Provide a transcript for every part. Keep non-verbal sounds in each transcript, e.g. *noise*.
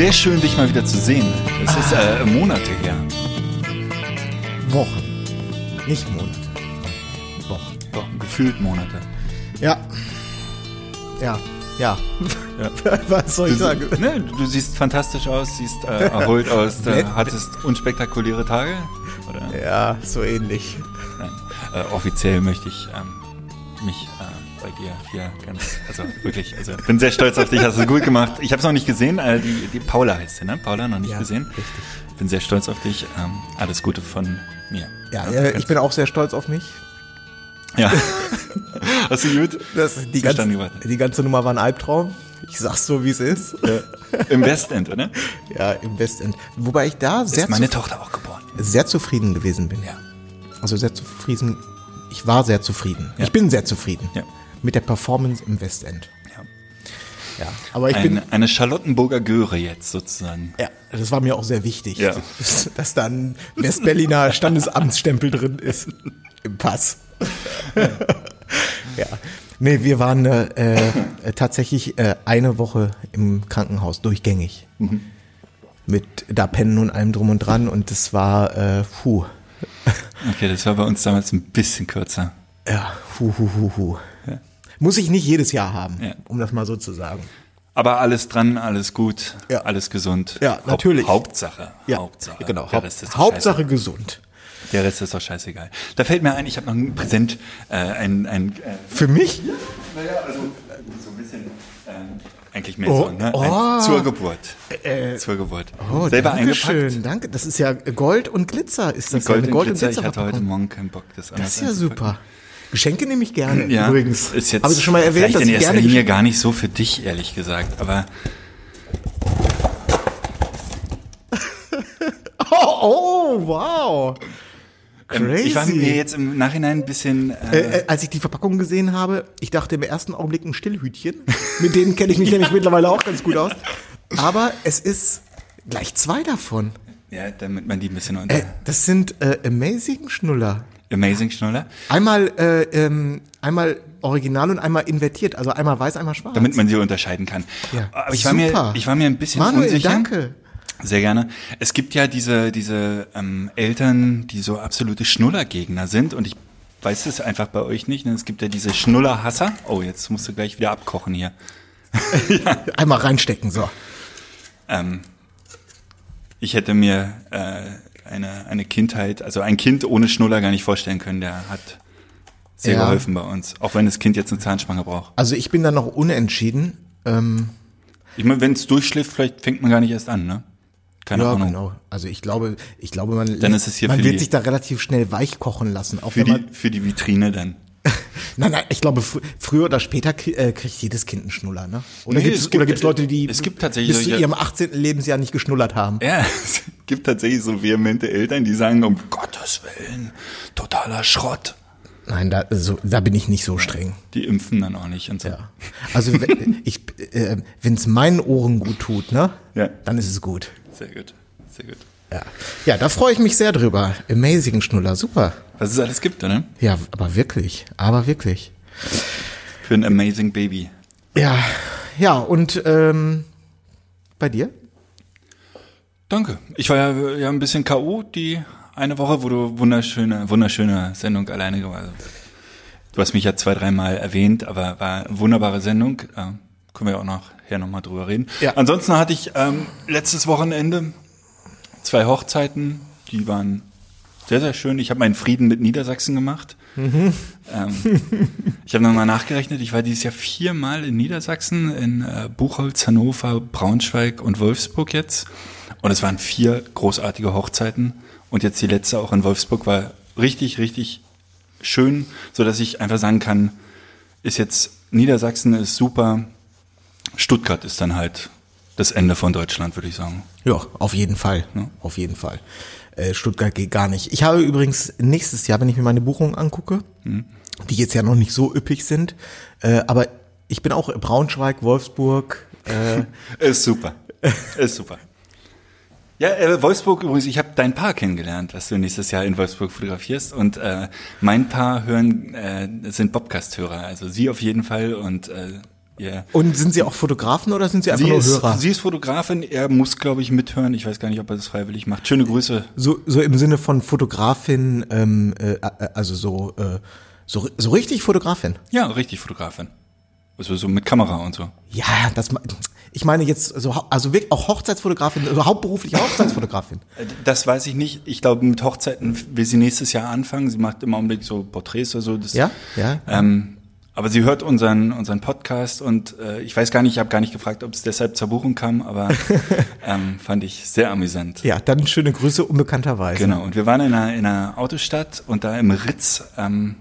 Sehr schön, dich mal wieder zu sehen. Es ist äh, Monate her. Wochen. Nicht Monate. Wochen. Wochen, gefühlt Monate. Ja. Ja. Ja. *laughs* Was soll ich Du, sagen? ne, du siehst fantastisch aus, siehst äh, *laughs* erholt aus, äh, hattest unspektakuläre Tage. Oder? Ja, so ähnlich. Nein. Äh, offiziell möchte ich ähm, mich äh, bei dir hier ganz, also wirklich, also bin sehr stolz auf dich, hast du gut gemacht. Ich habe es noch nicht gesehen, äh, die, die Paula heißt sie, ne? Paula noch nicht Ja, gesehen. richtig. Bin sehr stolz auf dich. Ähm, alles Gute von mir. Ja, äh, ich bin auch sehr stolz auf mich. Ja. *laughs* Hast du gut? Das, die, ganze, die ganze Nummer war ein Albtraum. Ich sag's so, wie es ist. Im Westend, oder? Ja, im Westend. Wobei ich da sehr, Ist meine Tochter auch geboren. sehr zufrieden gewesen bin. Ja. Also sehr zufrieden. Ich war sehr zufrieden. Ja. Ich bin sehr zufrieden. Ja. Mit der Performance im Westend. Ja. Ja. Aber ich bin. Eine, Charlottenburger Göre jetzt sozusagen. Ja, das war mir auch sehr wichtig, Ja. dass, *laughs* dass da ein Westberliner Standesamtsstempel drin ist im Pass. *laughs* ja. Nee, wir waren äh, äh, tatsächlich äh, eine Woche im Krankenhaus, durchgängig. Mit da Pennen und allem drum und dran und das war, äh, puh, Okay, das war bei uns damals ein bisschen kürzer. ja, hu, hu, hu, hu. Muss ich nicht jedes Jahr haben, Ja. um das mal so zu sagen. Aber alles dran, alles gut, Ja. alles gesund. Ja, Haupt- natürlich. Hauptsache. Ja, Hauptsache. genau. Haupt, Hauptsache gesund. Scheiße. Der Rest ist doch scheißegal. Da fällt mir ein, ich habe noch ein Präsent, äh, ein, ein äh, Für mich? naja, also äh, so ein bisschen, ähm, eigentlich mehr Oh, so, ne? oh. Ein, zur Geburt. zur Geburt. Oh, Selber danke eingepackt. schön, danke. Das ist ja Gold und Glitzer, ist das Gold ja eine und Gold- Glitzer. und Ich hatte heute. Morgen keinen Bock, das Das ist ja super. Geschenke nehme ich gerne, Ja, übrigens. ist jetzt Habe ich schon mal erwähnt, dass in ich erster gerne Linie Geschenke... gar nicht so für dich, ehrlich gesagt. Aber *laughs* Oh, oh, wow. ähm, Crazy. ich war mir jetzt im Nachhinein ein bisschen. Äh, Äh, äh, als ich die Verpackung gesehen habe, ich dachte im ersten Augenblick ein Stillhütchen. Mit denen kenne ich mich nämlich mittlerweile auch ganz gut aus. Aber es ist gleich zwei davon. ja, damit man die ein bisschen unter. Äh, das sind äh, Amazing Schnuller. Amazing Schnuller. Einmal, äh, ähm, einmal original und einmal invertiert. Also einmal weiß, einmal schwarz. Damit man sie unterscheiden kann. Ja, Aber ich war, mir, super. ich war mir ein bisschen Manuel, unsicher. danke. Sehr gerne. Es gibt ja diese, diese ähm, Eltern, die so absolute Schnullergegner sind und ich weiß es einfach bei euch nicht. Ne? Es gibt ja diese Schnullerhasser. Oh, jetzt musst du gleich wieder abkochen hier. *laughs* Einmal reinstecken, so. Ähm, ich hätte mir äh, eine, eine Kindheit, also ein Kind ohne Schnuller gar nicht vorstellen können. Der hat sehr Ja. geholfen bei uns. Auch wenn das Kind jetzt eine Zahnspange braucht. Also ich bin da noch unentschieden. Ähm, Ich meine, wenn es durchschläft, vielleicht fängt man gar nicht erst an, ne? Keine ja, Ahnung. genau. Also ich glaube, ich glaube, man, Dann ist es hier man wird sich da relativ schnell weich kochen lassen. Auch Für die, man, für die Vitrine dann. *laughs* nein, nein, ich glaube, fr früher oder später äh, kriegt jedes Kind einen Schnuller, ne? Oder Nee, gibt es es gibt- gibt's Leute, die es gibt tatsächlich bis zu ihrem 18. Lebensjahr nicht geschnullert haben? Ja, *laughs* es gibt tatsächlich so vehemente Eltern, die sagen, um Gottes Willen, totaler Schrott. Nein, da, so, da bin ich nicht so streng. Die impfen dann auch nicht und so. Ja. Also wenn *laughs* ich, äh, wenn es meinen Ohren gut tut, ne? Ja. Dann ist es gut. Sehr gut, sehr gut. Ja. Ja, da freue ich mich sehr drüber. Amazing Schnuller, super. Was es alles gibt, oder? Ja, aber wirklich, aber wirklich. Für ein amazing Baby. Ja, ja, und ähm, bei dir? Danke. Ich war ja, ja ein bisschen K.O. die eine Woche, wo du wunderschöne, wunderschöne Sendung alleine gemacht hast. Du hast mich ja zwei, dreimal erwähnt, aber war eine wunderbare Sendung. Äh, können wir auch nachher nochmal drüber reden. Ja. Ansonsten hatte ich ähm, letztes Wochenende zwei Hochzeiten, die waren sehr, sehr schön. Ich habe meinen Frieden mit Niedersachsen gemacht. Ähm, ich habe nochmal nachgerechnet, ich war dieses Jahr viermal in Niedersachsen, in äh, Buchholz, Hannover, Braunschweig und Wolfsburg jetzt. Und es waren vier großartige Hochzeiten. Und jetzt die letzte auch in Wolfsburg war richtig, richtig schön, so dass ich einfach sagen kann, ist jetzt Niedersachsen ist super, Stuttgart ist dann halt das Ende von Deutschland, würde ich sagen. Ja, auf jeden Fall. Ja. Auf jeden Fall. Äh, Stuttgart geht gar nicht. Ich habe übrigens nächstes Jahr, wenn ich mir meine Buchungen angucke, die jetzt ja noch nicht so üppig sind, äh, aber ich bin auch Braunschweig, Wolfsburg. Äh, *laughs* Ist super. Ist super. Ja, äh, Wolfsburg übrigens, ich habe dein Paar kennengelernt, was du nächstes Jahr in Wolfsburg fotografierst. Und äh, mein Paar hören, äh, sind Bobcast-Hörer. Also sie auf jeden Fall und äh, ihr. und sind Sie auch Fotografen oder sind Sie einfach Sie nur ist, Hörer? sie ist Fotografin, er muss, glaube ich, mithören. Ich weiß gar nicht, ob er das freiwillig macht. Schöne Grüße. so, so im Sinne von Fotografin, ähm, äh, äh, also so, äh, so, so richtig Fotografin. Ja, richtig Fotografin. Also so mit Kamera und so. Ja, das, ich meine jetzt, so, also wirklich auch Hochzeitsfotografin, also hauptberufliche Hochzeitsfotografin. Äh, Das weiß ich nicht. Ich glaube, mit Hochzeiten will sie nächstes Jahr anfangen. Sie macht im Augenblick so Porträts oder so. Das, Ja, ja. Ähm, aber sie hört unseren, unseren Podcast und äh, ich weiß gar nicht, ich habe gar nicht gefragt, ob es deshalb zur Buchung kam, aber *laughs* ähm, fand ich sehr amüsant. Ja, dann schöne Grüße unbekannterweise. Genau, und wir waren in einer, in einer Autostadt und da im Ritz ähm,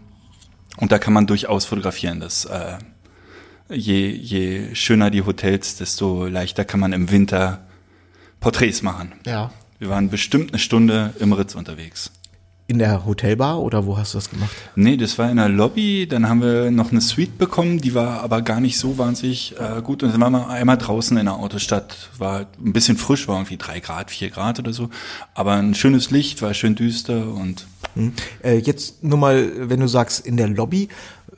und da kann man durchaus fotografieren. Das, äh, je, je schöner die Hotels, desto leichter kann man im Winter Porträts machen. Ja. Wir waren bestimmt eine Stunde im Ritz unterwegs. In der Hotelbar oder wo hast du das gemacht? Nee, das war in der Lobby, dann haben wir noch eine Suite bekommen, die war aber gar nicht so wahnsinnig äh, gut. Und dann waren wir einmal draußen in der Autostadt, war ein bisschen frisch, war irgendwie drei Grad, vier Grad oder so. Aber ein schönes Licht, war schön düster und Hm. Äh, jetzt nur mal, wenn du sagst, in der Lobby,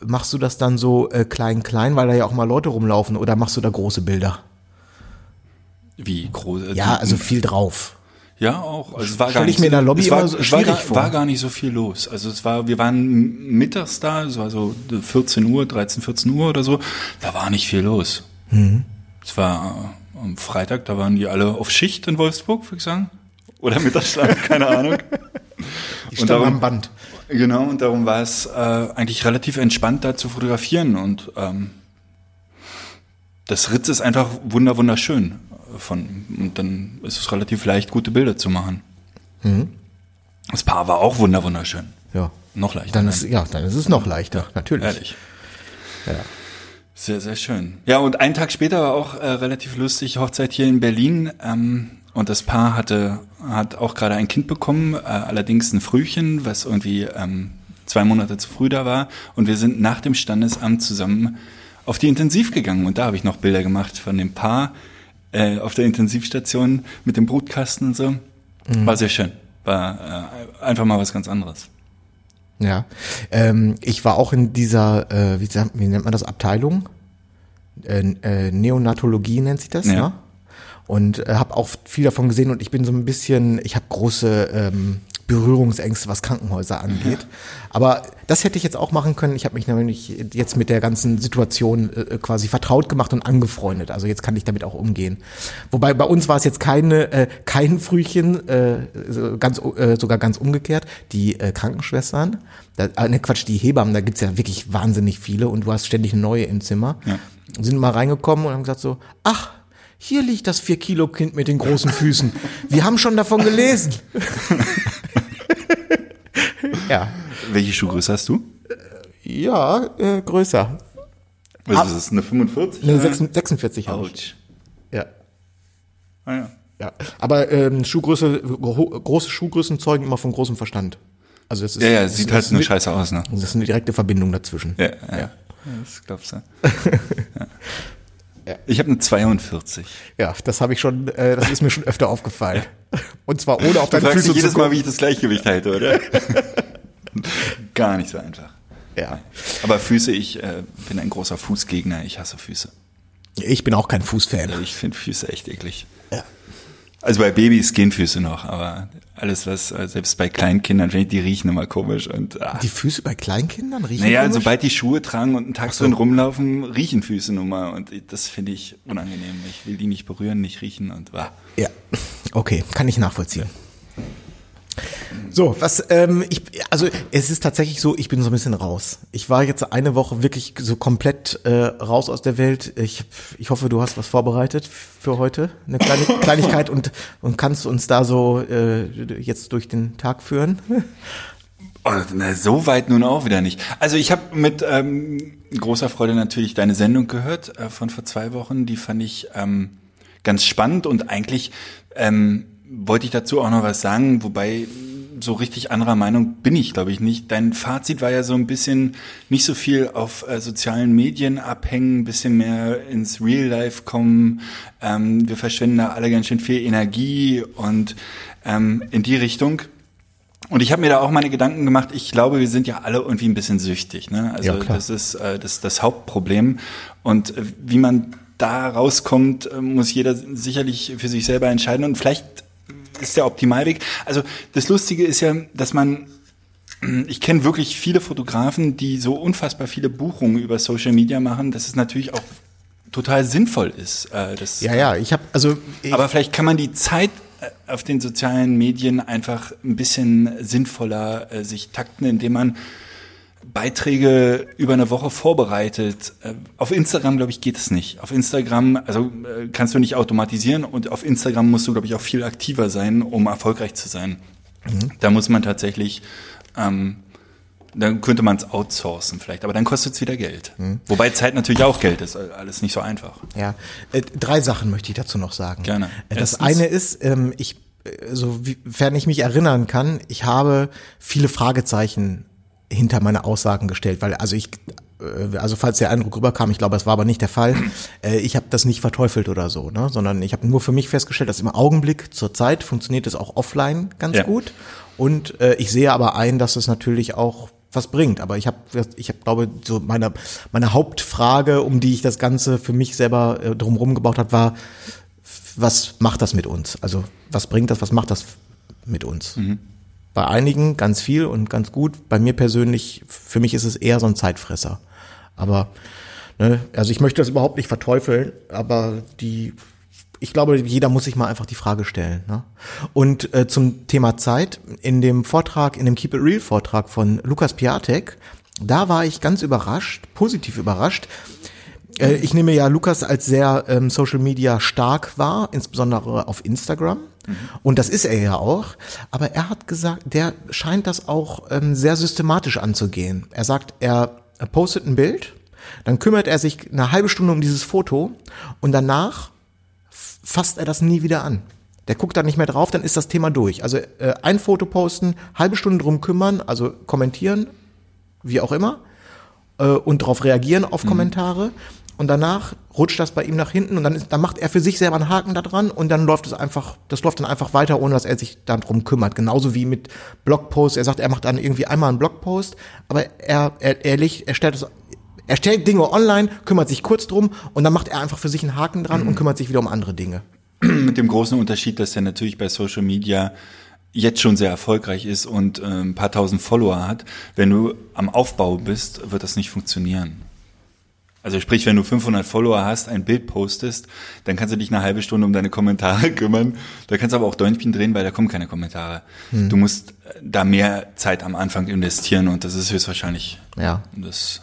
machst du das dann so äh, klein, klein, weil da ja auch mal Leute rumlaufen oder machst du da große Bilder? wie groß. äh, Ja, also viel drauf. Ja, auch. Also es war Stell gar ich nicht, mir in der Lobby es war, so es war, gar, war gar nicht so viel los. Also es war, wir waren mittags da, es war so 14 Uhr, 13, 14 Uhr oder so. Da war nicht viel los. Mhm. Es war äh, am Freitag, da waren die alle auf Schicht in Wolfsburg, würde ich sagen. Oder Mittagsschlaf, *laughs* keine Ahnung. Die Und darum- am Band. Genau, und darum war es äh, eigentlich relativ entspannt, da zu fotografieren. Und ähm, das Ritz ist einfach wunder wunderschön. Von, und dann ist es relativ leicht, gute Bilder zu machen. Das Paar war auch wunder wunderschön. Ja. Noch leichter. Dann ist, ja, dann ist es noch leichter, natürlich. Ehrlich. Ja. Sehr, sehr schön. Ja, und einen Tag später war auch äh, relativ lustig, Hochzeit hier in Berlin. Ähm, und das Paar hatte, hat auch gerade ein Kind bekommen, äh, allerdings ein Frühchen, was irgendwie ähm, zwei Monate zu früh da war. Und wir sind nach dem Standesamt zusammen auf die Intensiv gegangen. Und da habe ich noch Bilder gemacht von dem Paar äh, auf der Intensivstation mit dem Brutkasten und so. War sehr schön. War äh, einfach mal was ganz anderes. Ja. Ähm, ich war auch in dieser, äh, wie, sagt- wie nennt man das, Abteilung? Äh, äh, Neonatologie nennt sich das, Ja. ne? Und äh, habe auch viel davon gesehen und ich bin so ein bisschen, ich habe große ähm, Berührungsängste, was Krankenhäuser angeht. Aber das hätte ich jetzt auch machen können. Ich habe mich nämlich jetzt mit der ganzen Situation äh, quasi vertraut gemacht und angefreundet. Also jetzt kann ich damit auch umgehen. Wobei bei uns war es jetzt keine, äh, kein Frühchen, äh, ganz, äh, sogar ganz umgekehrt. Die äh, Krankenschwestern, da, äh, ne Quatsch, die Hebammen, da gibt's ja wirklich wahnsinnig viele und du hast ständig neue im Zimmer. Ja. Sind mal reingekommen und haben gesagt so, ach, hier liegt das vier Kilo Kind mit den großen Füßen. Wir haben schon davon gelesen. *laughs* ja. Welche Schuhgröße hast du? Ja, äh, größer. Was Ab- ist es, eine 45? Eine oder? 46 46 habe ich. Ja. Ah, ja. Ja. Aber ähm, Schuhgröße, gro große Schuhgrößen zeugen immer von großem Verstand. Also das ist, Ja, ja, das sieht halt das nur scheiße aus, ne? Das ist eine direkte Verbindung dazwischen. Ja, ja. ja. Das glaubst du. *laughs* Ja. Ich habe eine 42. Ja, das habe ich schon, äh, das ist mir schon öfter aufgefallen. Und zwar ohne auf deine Füße dich jedes zu Mal, gucken. wie ich das Gleichgewicht halte, oder? *laughs* *laughs* Gar nicht so einfach. Ja. Aber Füße, ich äh, bin ein großer Fußgegner. Ich hasse Füße. Ich bin auch kein Fußfan. Ich finde Füße echt eklig. Ja. Also bei Babys gehen Füße noch, aber alles was, äh, selbst bei kleinen Kindern, finde ich, die riechen immer komisch und ah. Die Füße bei Kleinkindern riechen Naja, komisch? sobald die Schuhe tragen und einen Tag so. drin rumlaufen, riechen Füße nun mal und das finde ich unangenehm. Ich will die nicht berühren, nicht riechen und ah. Ja, okay, kann ich nachvollziehen. So, was, ähm, ich, also es ist tatsächlich so, ich bin so ein bisschen raus. Ich war jetzt eine Woche wirklich so komplett äh, raus aus der Welt. Ich, ich hoffe, du hast was vorbereitet für heute, eine kleine *laughs* Kleinigkeit und, und kannst uns da so äh, jetzt durch den Tag führen. *laughs* Oh, na, so weit nun auch wieder nicht. Also ich habe mit ähm, großer Freude natürlich deine Sendung gehört äh, von vor zwei Wochen. Die fand ich ähm, ganz spannend und eigentlich ähm, wollte ich dazu auch noch was sagen, wobei so richtig anderer Meinung bin ich, glaube ich, nicht. Dein Fazit war ja so ein bisschen nicht so viel auf äh, sozialen Medien abhängen, ein bisschen mehr ins Real Life kommen. Ähm, wir verschwenden da alle ganz schön viel Energie und ähm, in die Richtung. Und ich habe mir da auch meine Gedanken gemacht. Ich glaube, wir sind ja alle irgendwie ein bisschen süchtig. Ne? Also Ja, das ist äh, das, das Hauptproblem. Und äh, wie man da rauskommt, äh, muss jeder sicherlich für sich selber entscheiden. Und vielleicht ist der Optimalweg. Also das Lustige ist ja, dass man ich kenne wirklich viele Fotografen, die so unfassbar viele Buchungen über Social Media machen, dass es natürlich auch total sinnvoll ist. Äh, das, Ja, ja, ich habe also ich, aber vielleicht kann man die Zeit äh, auf den sozialen Medien einfach ein bisschen sinnvoller äh, sich takten, indem man Beiträge über eine Woche vorbereitet. Äh, Auf Instagram, glaube ich, geht es nicht. Auf Instagram, also äh, kannst du nicht automatisieren und auf Instagram musst du, glaube ich, auch viel aktiver sein, um erfolgreich zu sein. Da muss man tatsächlich, ähm, dann könnte man es outsourcen vielleicht, aber dann kostet es wieder Geld. Wobei Zeit natürlich auch Geld ist, äh, alles nicht so einfach. Ja, drei Sachen möchte ich dazu noch sagen. Gerne. Das Erstens- eine ist, ähm, ich, sofern ich mich erinnern kann, ich habe viele Fragezeichen hinter meine Aussagen gestellt, weil also ich äh, also falls der Eindruck rüberkam, ich glaube, es war aber nicht der Fall, *clears throat* äh, ich habe das nicht verteufelt oder so, ne? sondern ich habe nur für mich festgestellt, dass im Augenblick zur Zeit funktioniert es auch offline ganz Ja. gut und äh, ich sehe aber ein, dass es natürlich auch was bringt. Aber ich habe, ich habe, glaube so meine meine Hauptfrage, um die ich das Ganze für mich selber äh, drumherum gebaut habe, war, was macht das mit uns? Also was bringt das? Was macht das mit uns? Bei einigen ganz viel und ganz gut. Bei mir persönlich, für mich ist es eher so ein Zeitfresser. Aber ne, also ich möchte das überhaupt nicht verteufeln, aber die ich glaube, jeder muss sich mal einfach die Frage stellen. Ne? Und äh, zum Thema Zeit, in dem Vortrag, in dem Keep It Real Vortrag von Lukas Piatek, da war ich ganz überrascht, positiv überrascht. Äh, ich nehme ja Lukas als sehr ähm, Social Media stark wahr, insbesondere auf Instagram. Und das ist er ja auch. Aber er hat gesagt, der scheint das auch ähm, sehr systematisch anzugehen. Er sagt, er postet ein Bild, dann kümmert er sich eine halbe Stunde um dieses Foto und danach fasst er das nie wieder an. Der guckt da nicht mehr drauf, dann ist das Thema durch. Also äh, ein Foto posten, halbe Stunde drum kümmern, also kommentieren, wie auch immer, äh, und darauf reagieren auf Kommentare. Und danach rutscht das bei ihm nach hinten und dann, ist, dann macht er für sich selber einen Haken da dran und dann läuft es einfach, das läuft dann einfach weiter, ohne dass er sich dann drum kümmert. Genauso wie mit Blogposts. Er sagt, er macht dann irgendwie einmal einen Blogpost, aber er, er, legt, er stellt es er stellt Dinge online, kümmert sich kurz drum und dann macht er einfach für sich einen Haken dran und kümmert sich wieder um andere Dinge. *clears throat* Mit dem großen Unterschied, dass er natürlich bei Social Media jetzt schon sehr erfolgreich ist und äh, ein paar tausend Follower hat. Wenn du am Aufbau bist, wird das nicht funktionieren. Also sprich, wenn du 500 Follower hast, ein Bild postest, dann kannst du dich eine halbe Stunde um deine Kommentare *laughs* kümmern. Da kannst du aber auch Däumchen drehen, weil da kommen keine Kommentare. Du musst äh, da mehr Zeit am Anfang investieren und das ist höchstwahrscheinlich Ja. das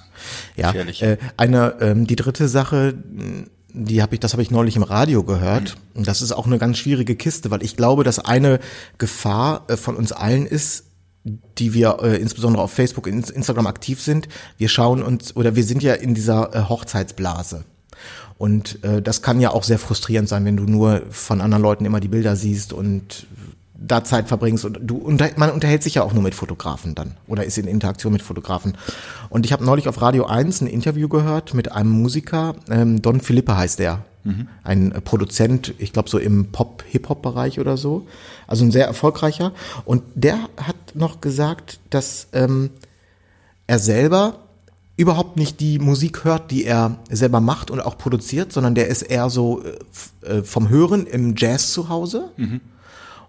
Ja, äh, eine, ähm, die dritte Sache, mh, die habe ich, das habe ich neulich im Radio gehört. Und das ist auch eine ganz schwierige Kiste, weil ich glaube, dass eine Gefahr äh, von uns allen ist, die wir äh, insbesondere auf Facebook, in, Instagram aktiv sind. Wir schauen uns oder wir sind ja in dieser äh, Hochzeitsblase. Und äh, das kann ja auch sehr frustrierend sein, wenn du nur von anderen Leuten immer die Bilder siehst und da Zeit verbringst und du unter, man unterhält sich ja auch nur mit Fotografen dann oder ist in Interaktion mit Fotografen. Und ich habe neulich auf Radio 1 ein Interview gehört mit einem Musiker, ähm, Don Philippe heißt der. Ein äh, Produzent, ich glaube so im Pop-Hip-Hop-Bereich oder so. Also ein sehr erfolgreicher. Und der hat noch gesagt, dass ähm, er selber überhaupt nicht die Musik hört, die er selber macht und auch produziert, sondern der ist eher so äh, äh, vom Hören im Jazz zu Hause.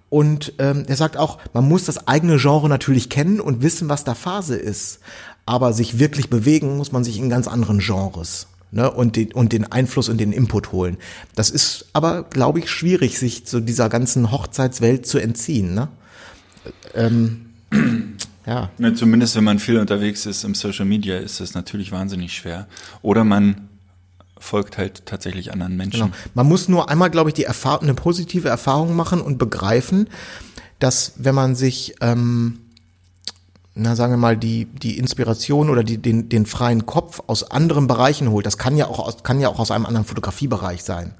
Und ähm, er sagt auch, man muss das eigene Genre natürlich kennen und wissen, was da Phase ist. Aber sich wirklich bewegen muss man sich in ganz anderen Genres. Ne, und, den, und den Einfluss und den Input holen. Das ist aber, glaube ich, schwierig, sich zu dieser ganzen Hochzeitswelt zu entziehen. Ne? Ähm, *clears throat* ja. Ja, zumindest wenn man viel unterwegs ist im Social Media, ist das natürlich wahnsinnig schwer. Oder man folgt halt tatsächlich anderen Menschen. Genau. Man muss nur einmal, glaube ich, die Erfahrung, eine positive Erfahrung machen und begreifen, dass wenn man sich ähm, na sagen wir mal, die, die Inspiration oder die, den, den freien Kopf aus anderen Bereichen holt. Das kann ja auch aus, kann ja auch aus einem anderen Fotografiebereich sein.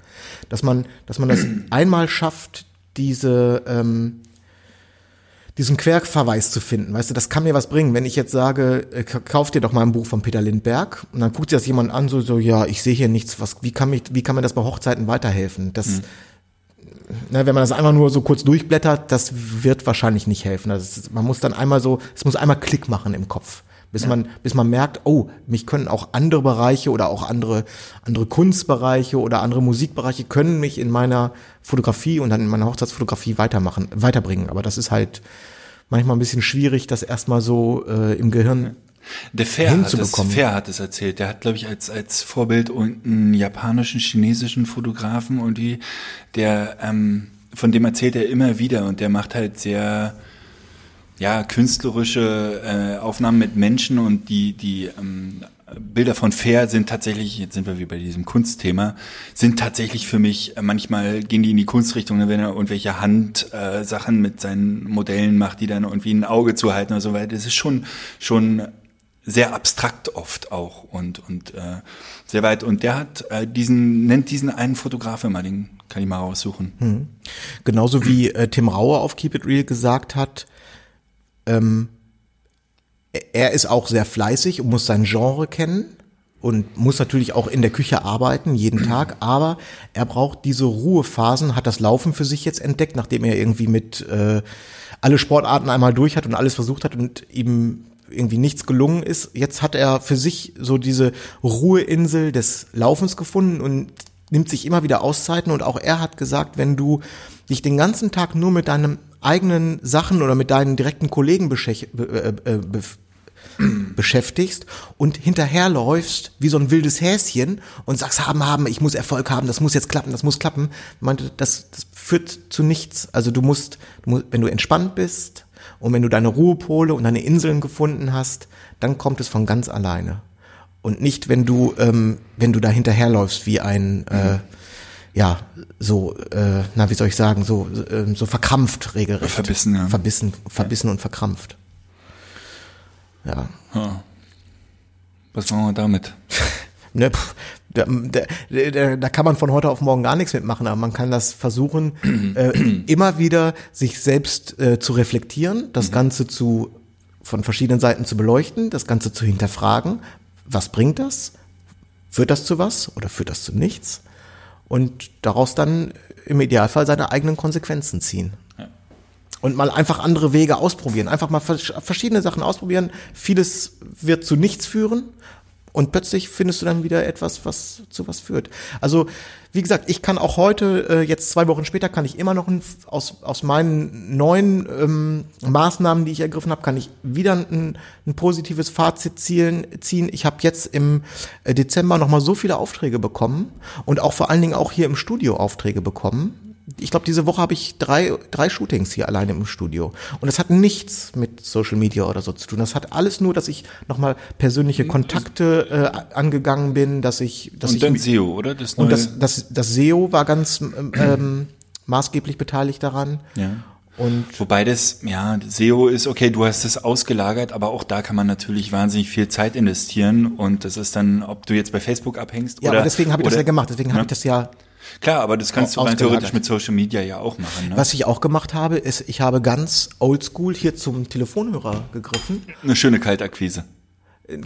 Dass man, dass man das *clears throat* einmal schafft, diese, ähm, diesen Querverweis zu finden. Weißt du, das kann mir was bringen. Wenn ich jetzt sage, äh, kauf dir doch mal ein Buch von Peter Lindberg und dann guckt sich das jemand an, so, so, ja, ich sehe hier nichts, was, wie kann mich, wie kann mir das bei Hochzeiten weiterhelfen? Das, mhm. Na, wenn man das einfach nur so kurz durchblättert, das wird wahrscheinlich nicht helfen. Ist, man muss dann einmal so, es muss einmal Klick machen im Kopf bis ja. man bis man merkt, oh, mich können auch andere Bereiche oder auch andere andere Kunstbereiche oder andere Musikbereiche können mich in meiner Fotografie und dann in meiner Hochzeitsfotografie weitermachen, weiterbringen. Aber das ist halt manchmal ein bisschen schwierig, das erstmal so äh, im Gehirn der Fair hat, es, Fair hat es erzählt. Der hat, glaube ich, als, als Vorbild einen japanischen, chinesischen Fotografen und die, der, ähm, von dem erzählt er immer wieder und der macht halt sehr, ja, künstlerische äh, Aufnahmen mit Menschen und die, die ähm, Bilder von Fair sind tatsächlich, jetzt sind wir wie bei diesem Kunstthema, sind tatsächlich für mich, äh, manchmal gehen die in die Kunstrichtung, ne, wenn er irgendwelche Handsachen äh, mit seinen Modellen macht, die dann irgendwie ein Auge zuhalten oder so weiter. Das ist schon, schon sehr abstrakt oft auch und, und äh, sehr weit. Und der hat äh, diesen, nennt diesen einen Fotograf immer, den kann ich mal raussuchen. Mhm. Genauso wie äh, Tim Rauer auf Keep It Real gesagt hat, ähm, er ist auch sehr fleißig und muss sein Genre kennen und muss natürlich auch in der Küche arbeiten, jeden Tag, aber er braucht diese Ruhephasen, hat das Laufen für sich jetzt entdeckt, nachdem er irgendwie mit äh, alle Sportarten einmal durch hat und alles versucht hat und ihm irgendwie nichts gelungen ist. Jetzt hat er für sich so diese Ruheinsel des Laufens gefunden und nimmt sich immer wieder Auszeiten und auch er hat gesagt, wenn du dich den ganzen Tag nur mit deinem eigenen Sachen oder mit deinen direkten Kollegen äh, äh, *clears throat* beschäftigst und hinterherläufst wie so ein wildes Häschen und sagst, haben, haben, ich muss Erfolg haben, das muss jetzt klappen, das muss klappen. Meinte, das, das führt zu nichts. Also du musst, wenn du entspannt bist und wenn du deine Ruhepole und deine Inseln gefunden hast, dann kommt es von ganz alleine. Und nicht, wenn du, ähm, wenn du da hinterherläufst wie ein, äh, ja, so, äh, na, wie soll ich sagen, so, äh, so verkrampft regelrecht. Verbissen, ja. Verbissen, verbissen ja. und verkrampft. Ja. ja. Was machen wir damit? *laughs* ne, pff, da, da, da, kann man von heute auf morgen gar nichts mitmachen, aber man kann das versuchen, *clears throat* äh, immer wieder sich selbst äh, zu reflektieren, das mhm. Ganze zu von verschiedenen Seiten zu beleuchten, das Ganze zu hinterfragen. Was bringt das? Führt das zu was oder führt das zu nichts? und daraus dann im Idealfall seine eigenen Konsequenzen ziehen. Ja. Und mal einfach andere Wege ausprobieren, einfach mal verschiedene Sachen ausprobieren. Vieles wird zu nichts führen und plötzlich findest du dann wieder etwas, was zu was führt. Also wie gesagt, ich kann auch heute, äh, jetzt zwei Wochen später, kann ich immer noch ein, aus, aus meinen neuen ähm, Maßnahmen, die ich ergriffen habe, kann ich wieder ein, ein positives Fazit zielen, ziehen. Ich habe jetzt im äh, Dezember nochmal so viele Aufträge bekommen und auch vor allen Dingen auch hier im Studio Aufträge bekommen ich glaube, diese Woche habe ich drei, drei Shootings hier alleine im Studio. Und das hat nichts mit Social Media oder so zu tun. Das hat alles nur, dass ich nochmal persönliche Kontakte äh, angegangen bin, dass ich. Dass und ich, dann SEO, oder? Das neue und das, das, das SEO war ganz ähm, maßgeblich beteiligt daran. Ja. Und Wobei das, ja, SEO ist okay, du hast es ausgelagert, aber auch da kann man natürlich wahnsinnig viel Zeit investieren und das ist dann, ob du jetzt bei Facebook abhängst ja, oder. Ja, deswegen habe ich das ja gemacht, deswegen ja. habe ich das ja Klar, aber das kannst du rein theoretisch mit Social Media ja auch machen. Ne? Was ich auch gemacht habe, ist, ich habe ganz oldschool hier zum Telefonhörer gegriffen. Eine schöne Kaltakquise.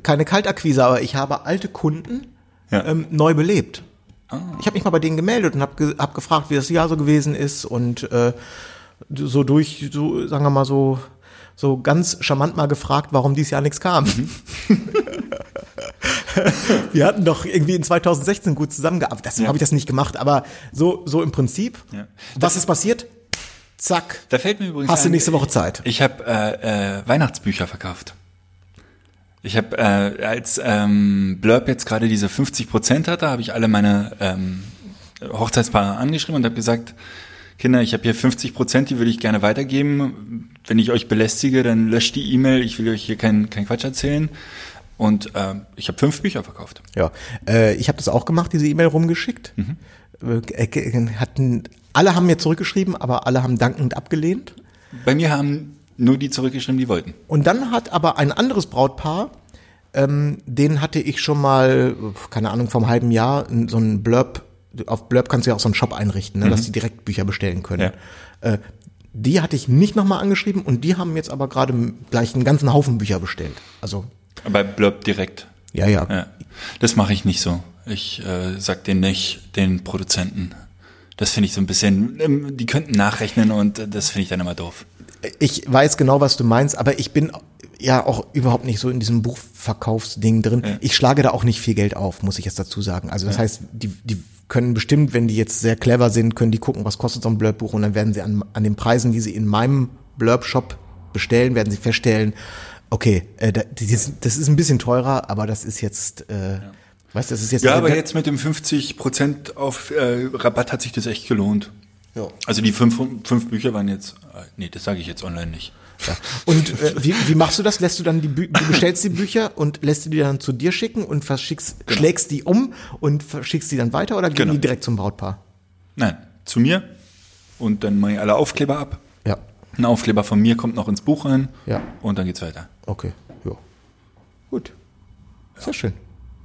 Keine Kaltakquise, aber ich habe alte Kunden ja. ähm, neu belebt. Ah. Ich habe mich mal bei denen gemeldet und habe ge hab gefragt, wie das Jahr so gewesen ist und äh, so durch, so sagen wir mal so, so ganz charmant mal gefragt, warum dieses Jahr nichts kam. Mhm. *laughs* *laughs* Wir hatten doch irgendwie in 2016 gut zusammengearbeitet. Deswegen ja. habe ich das nicht gemacht, aber so, so im Prinzip. Ja. Was ist passiert? Zack. Da fällt mir übrigens Hast du nächste Woche Zeit? Ich habe äh, äh, Weihnachtsbücher verkauft. Ich habe, äh, als ähm, Blurb jetzt gerade diese 50 Prozent hatte, habe ich alle meine ähm, Hochzeitspaare angeschrieben und habe gesagt, Kinder, ich habe hier 50 Prozent, die würde ich gerne weitergeben. Wenn ich euch belästige, dann löscht die E-Mail. Ich will euch hier keinen kein Quatsch erzählen. Und äh, ich habe fünf Bücher verkauft. Ja, äh, ich habe das auch gemacht, diese E-Mail rumgeschickt. Mhm. Äh, hatten, alle haben mir zurückgeschrieben, aber alle haben dankend abgelehnt. Bei mir haben nur die zurückgeschrieben, die wollten. Und dann hat aber ein anderes Brautpaar, ähm, den hatte ich schon mal, keine Ahnung, vom halben Jahr, so ein Blurb, auf Blurb kannst du ja auch so einen Shop einrichten, ne, dass die direkt Bücher bestellen können. Äh, die hatte ich nicht nochmal angeschrieben und die haben jetzt aber gerade gleich einen ganzen Haufen Bücher bestellt. Also, Bei Blurb direkt. ja, ja. Ja. Das mache ich nicht so. Ich äh, sag den nicht, den Produzenten. Das finde ich so ein bisschen, ähm, die könnten nachrechnen und äh, das finde ich dann immer doof. Ich weiß genau, was du meinst, aber ich bin ja auch überhaupt nicht so in diesem Buchverkaufsding drin. Ja. Ich schlage da auch nicht viel Geld auf, muss ich jetzt dazu sagen. Also das heißt, die, die können bestimmt, wenn die jetzt sehr clever sind, können die gucken, was kostet so ein Blurb-Buch und dann werden sie an, an den Preisen, die sie in meinem Blurb-Shop bestellen, werden sie feststellen, okay, äh, das ist ein bisschen teurer, aber das ist jetzt, äh, weißt du, das ist jetzt Ja, aber jetzt mit dem 50% auf äh, Rabatt hat sich das echt gelohnt. Ja. Also die fünf, fünf Bücher waren jetzt, äh, nee, das sage ich jetzt online nicht. Ja. Und äh, wie, wie machst du das? Lässt du dann die Bü du bestellst die Bücher und lässt du die dann zu dir schicken und verschickst, schlägst die um und verschickst die dann weiter oder gehen Genau. die direkt zum Brautpaar? Nein, zu mir und dann mache ich alle Aufkleber ab. Ja, Ein Aufkleber von mir kommt noch ins Buch rein Ja. und dann geht's weiter. okay, ja. Gut. Sehr schön.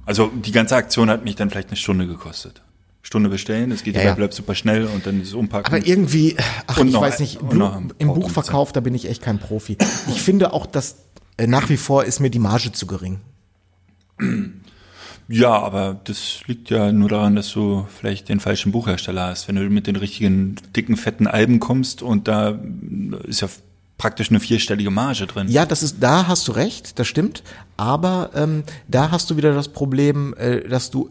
Also die ganze Aktion hat mich dann vielleicht eine Stunde gekostet. Stunde bestellen, es geht Ja, ja, ja. bleibt super schnell und dann ist es umpacken. Aber irgendwie, ach, Und ich noch weiß nicht, im Buchverkauf, da bin ich echt kein Profi. Ich finde auch, dass äh, nach wie vor ist mir die Marge zu gering. Ja, aber das liegt ja nur daran, dass du vielleicht den falschen Buchhersteller hast. Wenn du mit den richtigen, dicken, fetten Alben kommst und da ist ja praktisch eine vierstellige Marge drin. Ja, das ist, da hast du recht, das stimmt. Aber ähm, da hast du wieder das Problem, äh, dass du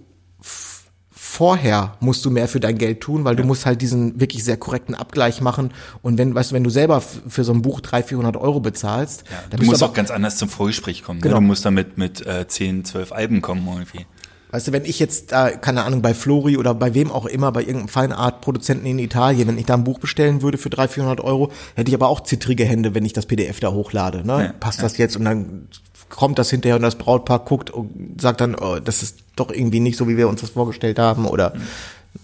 vorher musst du mehr für dein Geld tun, weil du musst halt diesen wirklich sehr korrekten Abgleich machen. Und wenn, weißt du, wenn du selber für so ein Buch 300, 400 Euro bezahlst, Ja, dann du musst du auch aber, ganz anders zum Vorgespräch kommen. Genau. Ne? Du musst damit mit äh, 10, 12 Alben kommen irgendwie. weißt du, wenn ich jetzt da, keine Ahnung, bei Flori oder bei wem auch immer, bei irgendeinem Feinart-Produzenten in Italien, wenn ich da ein Buch bestellen würde für 300, 400 Euro, hätte ich aber auch zittrige Hände, wenn ich das PDF da hochlade. Ne? Ja, Passt das jetzt? Und dann kommt das hinterher und das Brautpaar guckt und sagt dann, oh, das ist doch irgendwie nicht so, wie wir uns das vorgestellt haben. Oder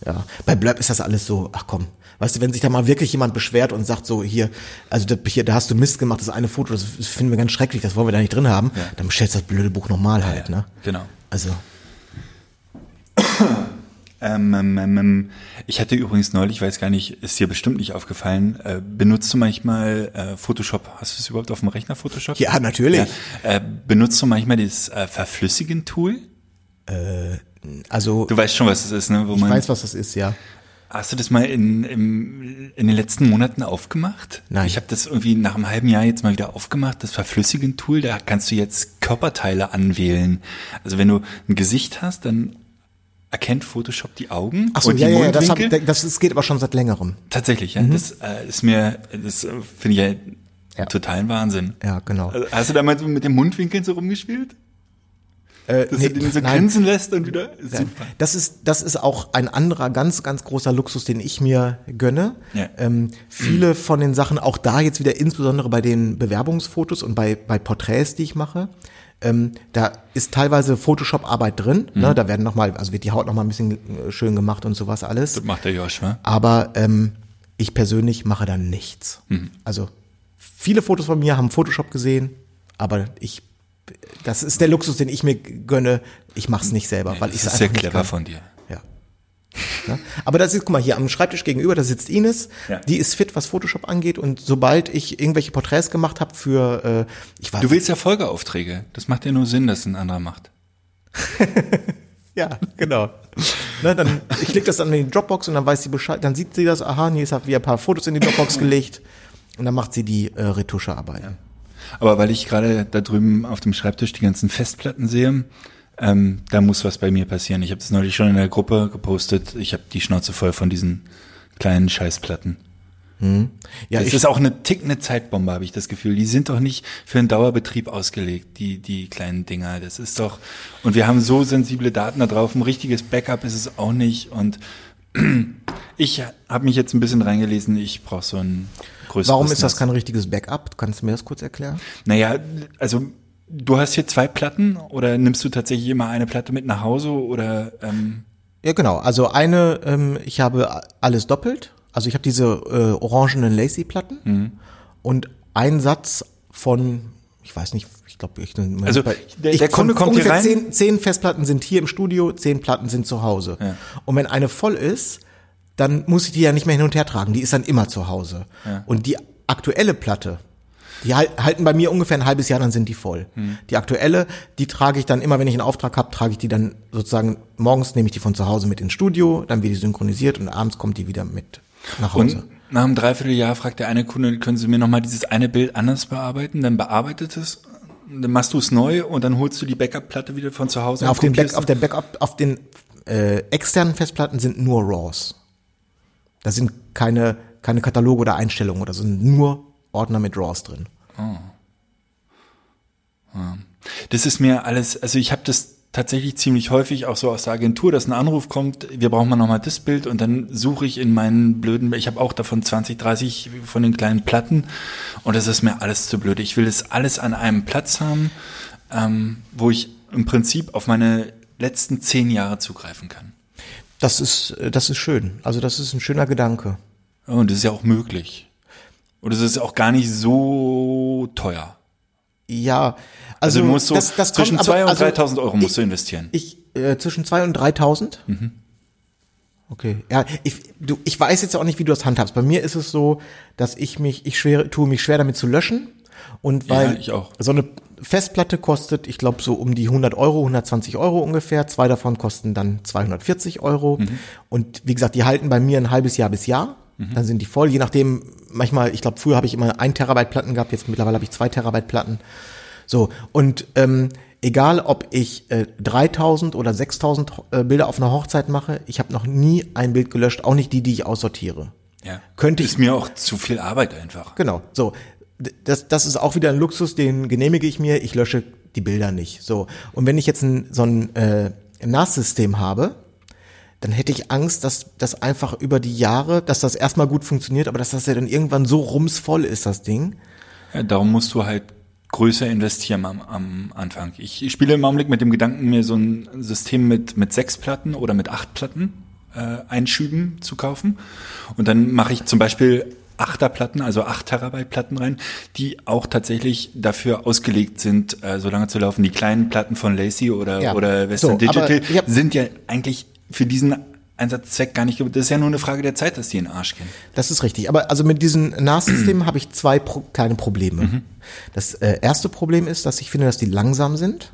ja, bei Blurb ist das alles so, ach komm. Weißt du, wenn sich da mal wirklich jemand beschwert und sagt so, hier, also das, hier, da hast du Mist gemacht, das eine Foto, das finden wir ganz schrecklich, das wollen wir da nicht drin haben, dann bestellst du das blöde Buch nochmal halt, ne? Genau. Also, *coughs* Ähm, ähm, ähm, ähm, ich hatte übrigens neulich, ich weiß gar nicht, ist dir bestimmt nicht aufgefallen, äh, benutzt du manchmal äh, Photoshop? Hast du es überhaupt auf dem Rechner Photoshop? ja, natürlich. Ja. Äh, benutzt du manchmal das äh, Verflüssigen-Tool? Also, Du weißt schon, was das ist, ne? Wo ich man, weiß, was das ist, ja. Hast du das mal in, im, in den letzten Monaten aufgemacht? Nein. Ich habe das irgendwie nach einem halben Jahr jetzt mal wieder aufgemacht, das Verflüssigen-Tool, da kannst du jetzt Körperteile anwählen. Also wenn du ein Gesicht hast, dann erkennt Photoshop die Augen Ach so, und ja, die ja, ja, das, hab, Mundwinkel. das, das geht aber schon seit längerem. Tatsächlich, ja. Das äh, ist mir, das finde ich ja, Ja. totalen Wahnsinn. Ja, genau. Also, Hast du da mal mit den Mundwinkeln so rumgespielt? Äh, Dass nee, du den so nein. grinsen lässt und wieder, super. Das ist, das ist auch ein anderer ganz, ganz großer Luxus, den ich mir gönne. Ja. Ähm, viele von den Sachen, auch da jetzt wieder insbesondere bei den Bewerbungsfotos und bei, bei Porträts, die ich mache, ähm, da ist teilweise Photoshop-Arbeit drin. Ne? Mhm. Da werden noch mal, also wird die Haut noch mal ein bisschen äh, schön gemacht und sowas alles. Das macht der Josh, wa? Aber ähm, ich persönlich mache da nichts. Mhm. Also viele Fotos von mir haben Photoshop gesehen, aber ich, das ist der Luxus, den ich mir gönne. Ich mache es nicht selber, weil ich es ist sehr einfach nicht clever kann. von dir. Ja. Ne? Aber das ist, guck mal, hier am Schreibtisch gegenüber, da sitzt Ines, Ja. die ist fit, was Photoshop angeht und sobald ich irgendwelche Porträts gemacht habe für, äh, ich weiß Du willst ja Folgeaufträge. Das macht ja nur Sinn, dass ein anderer macht. *laughs* Ja, genau. ne, dann, ich leg das dann in die Dropbox und dann weiß sie Bescheid, dann sieht sie das, aha, Nils hat wieder ein paar Fotos in die Dropbox *coughs* gelegt und dann macht sie die äh, Retuschearbeiten. Aber weil ich gerade da drüben auf dem Schreibtisch die ganzen Festplatten sehe, ähm, da muss was bei mir passieren. Ich habe das neulich schon in der Gruppe gepostet. Ich habe die Schnauze voll von diesen kleinen Scheißplatten. Ja, das ist auch eine tickende Zeitbombe, habe ich das Gefühl. Die sind doch nicht für einen Dauerbetrieb ausgelegt, die, die kleinen Dinger. Das ist doch, und wir haben so sensible Daten da drauf. Ein richtiges Backup ist es auch nicht. Und *clears throat* ich habe mich jetzt ein bisschen reingelesen. Ich brauche so ein größeres. warum ist das kein richtiges Backup? Kannst du mir das kurz erklären? Naja, also du hast hier zwei Platten oder nimmst du tatsächlich immer eine Platte mit nach Hause oder ähm, Ja, genau. Also eine, ähm, ich habe alles doppelt. Also ich habe diese äh, orangenen Lacy-Platten und ein Satz von, ich weiß nicht, ich glaube, ich, Also, bei- der- ich der Kunde kommt hier ungefähr rein? Zehn, zehn Festplatten sind hier im Studio, zehn Platten sind zu Hause. Ja. Und wenn eine voll ist, dann muss ich die ja nicht mehr hin und her tragen. Die ist dann immer zu Hause. Und die aktuelle Platte, die hal- halten bei mir ungefähr ein halbes Jahr, dann sind die voll. Hm. Die aktuelle, die trage ich dann immer, wenn ich einen Auftrag habe, trage ich die dann sozusagen morgens nehme ich die von zu Hause mit ins Studio, dann wird die synchronisiert und abends kommt die wieder mit nach Hause. Und nach einem Dreivierteljahr fragt der eine Kunde, können Sie mir nochmal dieses eine Bild anders bearbeiten? Dann bearbeitet es, dann machst du es neu und dann holst du die Backup-Platte wieder von zu Hause. Ja, auf den Back, auf der Backup, auf den äh, externen Festplatten sind nur RAWs. Da sind keine, keine Kataloge oder Einstellungen oder so, sind nur Ordner mit RAWs drin. Das ist mir alles, also ich habe das tatsächlich ziemlich häufig auch so aus der Agentur, dass ein Anruf kommt, wir brauchen mal nochmal das Bild und dann suche ich in meinen blöden, ich habe auch davon 20, 30 von den kleinen Platten und das ist mir alles zu blöd. Ich will das alles an einem Platz haben, ähm, wo ich im Prinzip auf meine letzten zehn Jahre zugreifen kann. Das ist, äh, das ist schön. Also das ist ein schöner Gedanke. Und das ist ja auch möglich. Und es ist auch gar nicht so teuer. Ja, Also, also, du musst so das, das zwischen kommt, 2.000 aber- und also 3.000 Euro musst ich, du investieren. Ich, äh, zwischen 2.000 und 3.000? Mhm. Okay, ja, ich, du, ich weiß jetzt auch nicht, wie du das handhabst. Bei mir ist es so, dass ich mich, ich schwer, tue mich schwer damit zu löschen. Und weil Ja, ich auch. so eine Festplatte kostet, ich glaube, so um die 100 Euro, 120 Euro ungefähr. Zwei davon kosten dann 240 Euro. Mhm. Und wie gesagt, die halten bei mir ein halbes Jahr bis Jahr. Mhm. Dann sind die voll. Je nachdem, manchmal, ich glaube, früher habe ich immer ein Terabyte Platten gehabt, jetzt mittlerweile habe ich zwei Terabyte Platten. So, und ähm, egal, ob ich äh, 3000 oder 6000 äh, Bilder auf einer Hochzeit mache, ich habe noch nie ein Bild gelöscht, auch nicht die, die ich aussortiere. ja. könnte ich- Ist mir auch zu viel Arbeit einfach. Genau, so. Das, das ist auch wieder ein Luxus, den genehmige ich mir, ich lösche die Bilder nicht. So. Und wenn ich jetzt ein, so ein äh, NAS-System habe, dann hätte ich Angst, dass das einfach über die Jahre, dass das erstmal gut funktioniert, aber dass das ja dann irgendwann so rumsvoll ist, das Ding. Ja, darum musst du halt größer investieren am, am Anfang. Ich, ich spiele im Augenblick mit dem Gedanken, mir so ein System mit, mit sechs Platten oder mit acht Platten äh, Einschüben zu kaufen. Und dann mache ich zum Beispiel Achterplatten, also acht Terabyte Platten rein, die auch tatsächlich dafür ausgelegt sind, äh, so lange zu laufen. Die kleinen Platten von Lacey oder, Ja. oder Western So, Digital sind ja eigentlich für diesen Einsatzzweck gar nicht, das ist ja nur eine Frage der Zeit, dass die in den Arsch gehen. Das ist richtig. Aber also mit diesen NAS-Systemen habe ich zwei pro kleine Probleme. Das äh, erste Problem ist, dass ich finde, dass die langsam sind.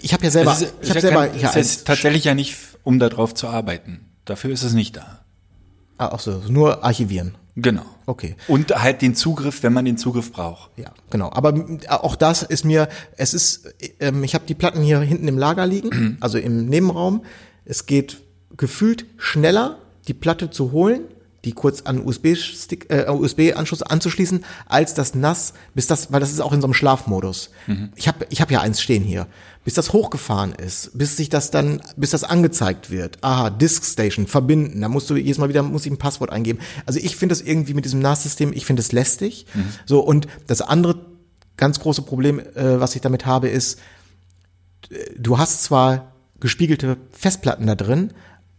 Ich habe ja selber, Es ist, ich habe ja selber kein, ja, es ist tatsächlich ja nicht, um darauf zu arbeiten. Dafür ist es nicht da. ah, ach so, nur archivieren. Genau. Okay. Und halt den Zugriff, wenn man den Zugriff braucht. Ja, genau. Aber auch das ist mir, es ist, ähm, ich habe die Platten hier hinten im Lager liegen, *clears throat* also im Nebenraum. Es geht gefühlt schneller, die Platte zu holen, die kurz an USB-Stick, äh, USB-Anschluss anzuschließen, als das NAS, bis das, weil das ist auch in so einem Schlafmodus. Ich habe, ich habe ja eins stehen hier. Bis das hochgefahren ist, bis sich das dann, bis das angezeigt wird. Aha, Disk Station, verbinden. Da musst du jedes Mal wieder, muss ich ein Passwort eingeben. Also ich finde das irgendwie mit diesem NAS-System, ich finde es lästig. So, und das andere ganz große Problem, äh, was ich damit habe, ist, äh, du hast zwar gespiegelte Festplatten da drin,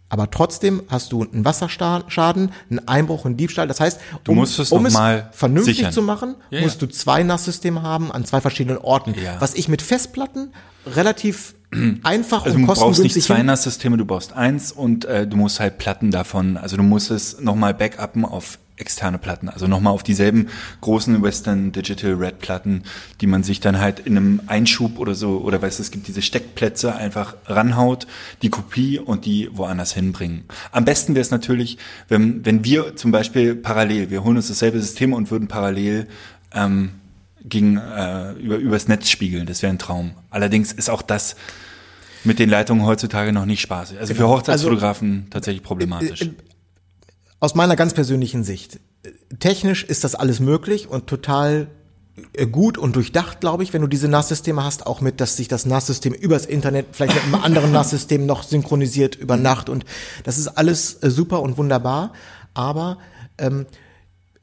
aber trotzdem hast du einen Wasserschaden, einen Einbruch, einen Diebstahl. Das heißt, um, musst es um es mal vernünftig sichern. zu machen, Ja, musst ja. du zwei NAS-Systeme haben an zwei verschiedenen Orten. Ja. Was ich mit Festplatten relativ *clears throat* einfach Also und du brauchst kostengünstig nicht zwei NAS-Systeme, du brauchst eins und äh, du musst halt Platten davon, also du musst es nochmal backuppen auf externe Platten, also nochmal auf dieselben großen Western Digital Red Platten, die man sich dann halt in einem Einschub oder so, oder weißt du, es gibt diese Steckplätze, einfach ranhaut, die Kopie und die woanders hinbringen. Am besten wäre es natürlich, wenn, wenn wir zum Beispiel parallel, wir holen uns dasselbe System und würden parallel ähm, gegen, äh, über, übers Netz spiegeln, das wäre ein Traum. Allerdings ist auch das mit den Leitungen heutzutage noch nicht spaßig. Also für Hochzeitsfotografen tatsächlich problematisch. Aus meiner ganz persönlichen Sicht, äh, technisch ist das alles möglich und total äh, gut und durchdacht, glaube ich, wenn du diese NAS-Systeme hast, auch mit, dass sich das NAS-System übers Internet vielleicht mit einem anderen *laughs* NAS-System noch synchronisiert über Nacht und das ist alles äh, super und wunderbar, aber ähm,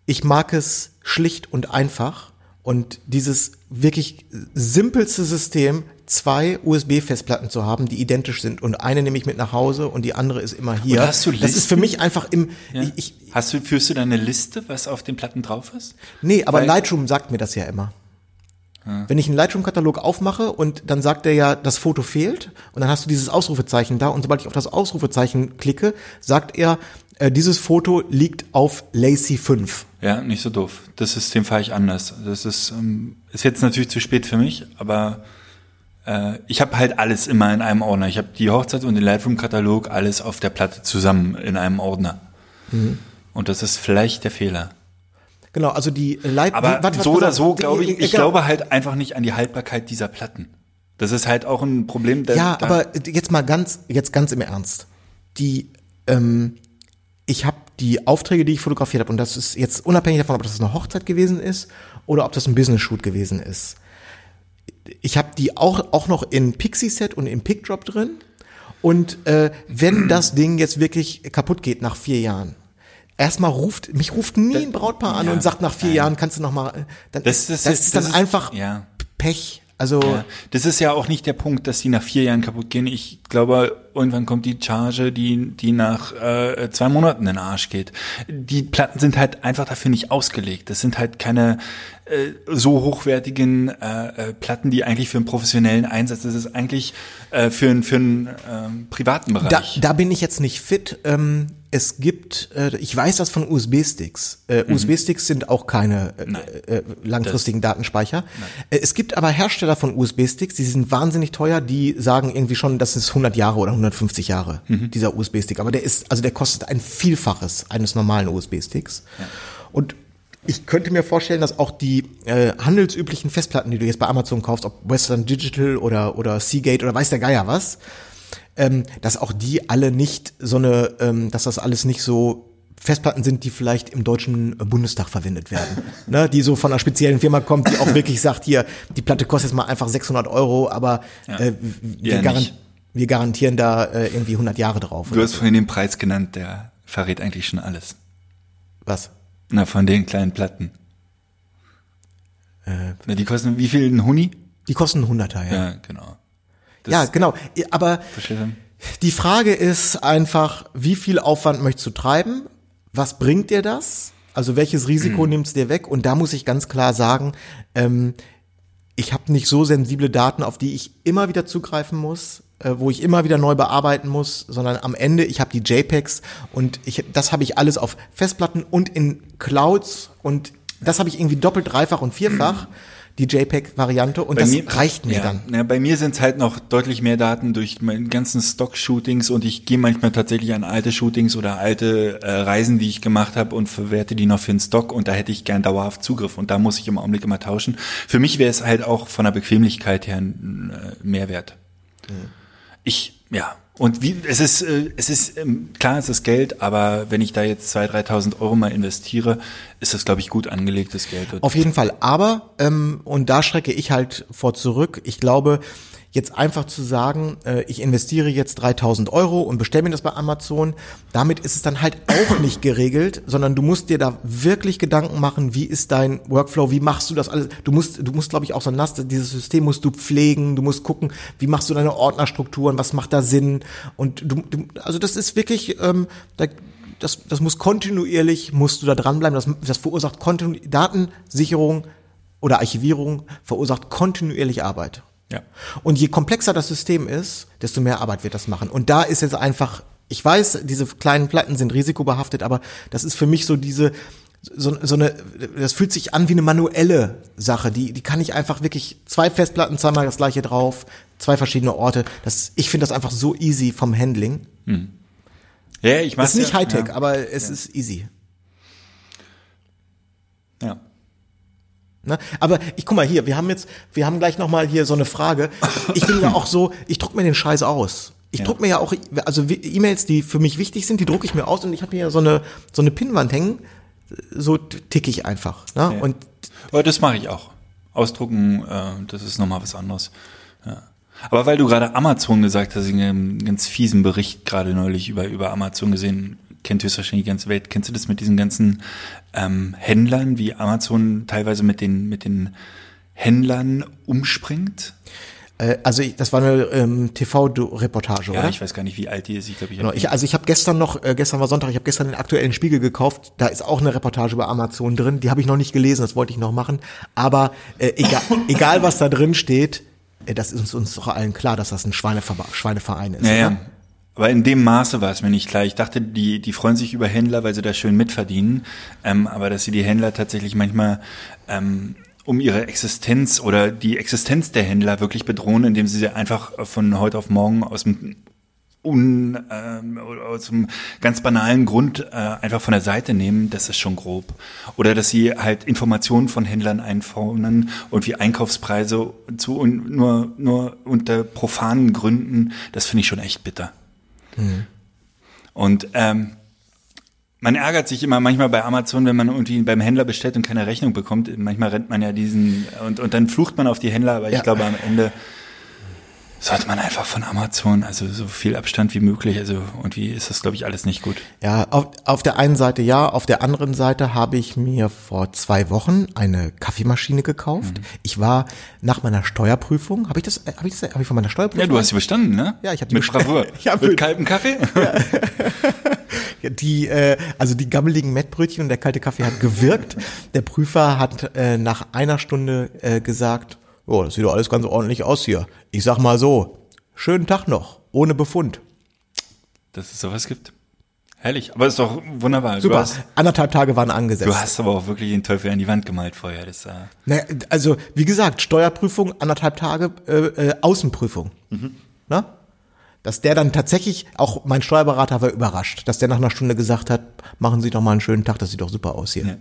ich mag es schlicht und einfach Und dieses wirklich simpelste System, zwei USB-Festplatten zu haben, die identisch sind und eine nehme ich mit nach Hause und die andere ist immer hier. Hast du das ist für mich einfach im, Ja. ich, ich, Hast du, führst du da eine Liste, was auf den Platten drauf ist? nee, aber Weil- Lightroom sagt mir das ja immer. Wenn ich einen Lightroom-Katalog aufmache und dann sagt er ja, das Foto fehlt und dann hast du dieses Ausrufezeichen da und sobald ich auf das Ausrufezeichen klicke, sagt er, äh, dieses Foto liegt auf Lacy 5. Ja, nicht so doof. Das System fahre ich anders. Das ist, ähm, ist jetzt natürlich zu spät für mich, aber ich habe halt alles immer in einem Ordner. Ich habe die Hochzeit und den Lightroom-Katalog alles auf der Platte zusammen in einem Ordner. Mhm. Und das ist vielleicht der Fehler. Genau, also die Light Aber die- warte, so oder so glaube ich, äh, ich genau. glaube halt einfach nicht an die Haltbarkeit dieser Platten. Das ist halt auch ein Problem. Da, Ja, aber jetzt mal ganz, jetzt ganz im Ernst. Die, ähm, ich habe die Aufträge, die ich fotografiert habe, und das ist jetzt unabhängig davon, ob das eine Hochzeit gewesen ist oder ob das ein Business-Shoot gewesen ist. Ich habe die auch, auch noch in Pixie-Set und in PickDrop drin. Und äh, wenn das Ding jetzt wirklich kaputt geht nach vier Jahren, erstmal ruft, mich ruft nie ein Brautpaar an Ja, und sagt nach vier nein. Jahren kannst du noch mal, dann, Das- das, das ist, ist- dann das ist- einfach ja. Pech. Also Ja, das ist ja auch nicht der Punkt, dass die nach vier Jahren kaputt gehen. Ich glaube, irgendwann kommt die Charge, die, die nach äh, zwei Monaten in den Arsch geht. Die Platten sind halt einfach dafür nicht ausgelegt. Das sind halt keine äh, so hochwertigen äh, äh, Platten, die eigentlich für einen professionellen Einsatz, das ist eigentlich äh, für, einen- für einen ähm, privaten Da, Bereich. da bin ich jetzt nicht fit. Ähm, es gibt, äh, ich weiß das von USB-Sticks. Äh, USB-Sticks sind auch keine äh, äh, langfristigen Datenspeicher. Äh, es gibt aber Hersteller von USB-Sticks, die sind wahnsinnig teuer, die sagen irgendwie schon, das ist 100 Jahre oder 150 Jahre, dieser USB-Stick. Aber der ist, also der kostet ein Vielfaches eines normalen USB-Sticks. Und ich könnte mir vorstellen, dass auch die äh, handelsüblichen Festplatten, die du jetzt bei Amazon kaufst, ob Western Digital oder, oder Seagate oder weiß der Geier was, ähm, dass auch die alle nicht so eine, ähm, dass das alles nicht so Festplatten sind, die vielleicht im deutschen Bundestag verwendet werden, *laughs* ne, die so von einer speziellen Firma kommt, die auch wirklich sagt, hier, die Platte kostet jetzt mal einfach 600 Euro, aber äh, wir, Ja, garan nicht. wir garantieren da äh, irgendwie 100 Jahre drauf. du hast so. vorhin den Preis genannt, der verrät eigentlich schon alles. Was? Na, von den kleinen Platten. Äh, Na, die kosten wie viel? Ein Huni? Die kosten 100er, ja. Ja, genau. Das- ja, genau. Aber? Die Frage ist einfach, wie viel Aufwand möchtest du treiben? Was bringt dir das? Also welches Risiko nimmst du dir weg? Und da muss ich ganz klar sagen, ähm, ich habe nicht so sensible Daten, auf die ich immer wieder zugreifen muss, äh, wo ich immer wieder neu bearbeiten muss, sondern am Ende, ich habe die JPEGs und ich, das habe ich alles auf Festplatten und in Clouds und das habe ich irgendwie doppelt, dreifach und vierfach, *clears throat* die JPEG-Variante und das reicht mir ja, dann. Ja, bei mir sind es halt noch deutlich mehr Daten durch meine ganzen Stock-Shootings und ich gehe manchmal tatsächlich an alte Shootings oder alte äh, Reisen, die ich gemacht habe und verwerte die noch für den Stock und da hätte ich gern dauerhaft Zugriff und da muss ich im Augenblick immer tauschen. Für mich wäre es halt auch von der Bequemlichkeit her ein äh, Mehrwert. Ich, ja. Und wie, es ist, äh, es ist, ähm, klar, es ist Geld, aber wenn ich da jetzt 2.000, 3.000 Euro mal investiere, ist das, glaube ich, gut angelegtes Geld. Auf jeden Fall. Aber, ähm, und da schrecke ich halt vor zurück, ich glaube, jetzt einfach zu sagen, äh, ich investiere jetzt 3000 Euro und bestelle mir das bei Amazon, damit ist es dann halt auch nicht geregelt, sondern du musst dir da wirklich Gedanken machen, wie ist dein Workflow, wie machst du das alles? Du musst, du musst, glaube ich, auch so ein NAS, dieses System musst du pflegen, du musst gucken, wie machst du deine Ordnerstrukturen, was macht da Sinn? Und du, du also das ist wirklich, ähm, da, das, das muss kontinuierlich, musst du da dranbleiben, das, das verursacht Datensicherung oder Archivierung verursacht kontinuierlich Arbeit. Ja. Und je komplexer das System ist, desto mehr Arbeit wird das machen. Und da ist jetzt einfach, ich weiß, diese kleinen Platten sind risikobehaftet, aber das ist für mich so diese, so, so eine, das fühlt sich an wie eine manuelle Sache. Die, die kann ich einfach wirklich zwei Festplatten, zweimal das gleiche drauf, zwei verschiedene Orte. Das, ich finde das einfach so easy vom Handling. Ja, ich mach's Das ist nicht ja, Hightech, ja. aber es ist easy. Ja. Ne? Aber ich guck mal hier, wir haben jetzt, wir haben gleich noch mal hier so eine Frage. Ich bin ja auch so, ich druck mir den Scheiß aus. Ich Ja. druck mir ja auch, also E-Mails, die für mich wichtig sind, die drucke ich mir aus und ich habe hier ja so eine so eine Pinnwand hängen. So ticke ich einfach. Ne? Ja. Und Aber das mache ich auch. Ausdrucken, äh, das ist nochmal was anderes. Ja. Aber weil du gerade Amazon gesagt hast, ich habe einen ganz fiesen Bericht gerade neulich über, über Amazon gesehen. Kennt höchstwahrscheinlich die ganze Welt. Kennst du das mit diesen ganzen ähm, Händlern, wie Amazon teilweise mit den, mit den Händlern umspringt? Äh, also ich, das war eine ähm, TV-Reportage, Ja, oder? ich weiß gar nicht, wie alt die ist. Ich glaube, ich Genau, habe ich, also ich habe gestern noch, äh, gestern war Sonntag, ich habe gestern den aktuellen Spiegel gekauft. Da ist auch eine Reportage über Amazon drin. Die habe ich noch nicht gelesen, das wollte ich noch machen. Aber äh, egal, *laughs* egal was da drin steht, äh, das ist uns, uns doch allen klar, dass das ein Schweinever Schweineverein ist. Ja, ja. Aber in dem Maße war es mir nicht klar. Ich dachte, die, die freuen sich über Händler, weil sie da schön mitverdienen. Ähm, aber dass sie die Händler tatsächlich manchmal ähm, um ihre Existenz oder die Existenz der Händler wirklich bedrohen, indem sie sie einfach von heute auf morgen aus dem un, ähm, aus einem ganz banalen Grund äh, einfach von der Seite nehmen, das ist schon grob. Oder dass sie halt Informationen von Händlern einfordern und wie Einkaufspreise zu und nur, nur unter profanen Gründen, das finde ich schon echt bitter. Und ähm, man ärgert sich immer manchmal bei Amazon, wenn man irgendwie beim Händler bestellt und keine Rechnung bekommt. Manchmal rennt man ja diesen und, und dann flucht man auf die Händler, aber Ja. ich glaube am Ende sollte man einfach von Amazon, also so viel Abstand wie möglich, also irgendwie ist das, glaube ich, alles nicht gut. Ja, auf, auf der einen Seite ja, auf der anderen Seite habe ich mir vor zwei Wochen eine Kaffeemaschine gekauft. Mhm. Ich war nach meiner Steuerprüfung, habe ich das, habe ich das, habe ich von meiner Steuerprüfung? Ja, du hast sie bestanden, ne? Ja, ich hab die Mit bestanden. Bravour. *laughs* Ja, Mit mit- kaltem Kaffee? *laughs* Die, äh, also die gammeligen Mettbrötchen und der kalte Kaffee hat gewirkt. Der Prüfer hat äh, nach einer Stunde äh, gesagt, oh, das sieht doch alles ganz ordentlich aus hier. Ich sag mal so, schönen Tag noch, ohne Befund. Dass es sowas gibt. Herrlich, aber ist doch wunderbar. Super, hast, anderthalb Tage waren angesetzt. du hast aber auch wirklich den Teufel an die Wand gemalt vorher. Das, äh, Naja, also wie gesagt, Steuerprüfung, anderthalb Tage äh, äh, Außenprüfung. Na? Dass der dann tatsächlich, auch mein Steuerberater war überrascht, dass der nach einer Stunde gesagt hat, machen Sie doch mal einen schönen Tag, das sieht doch super aus hier. Ja.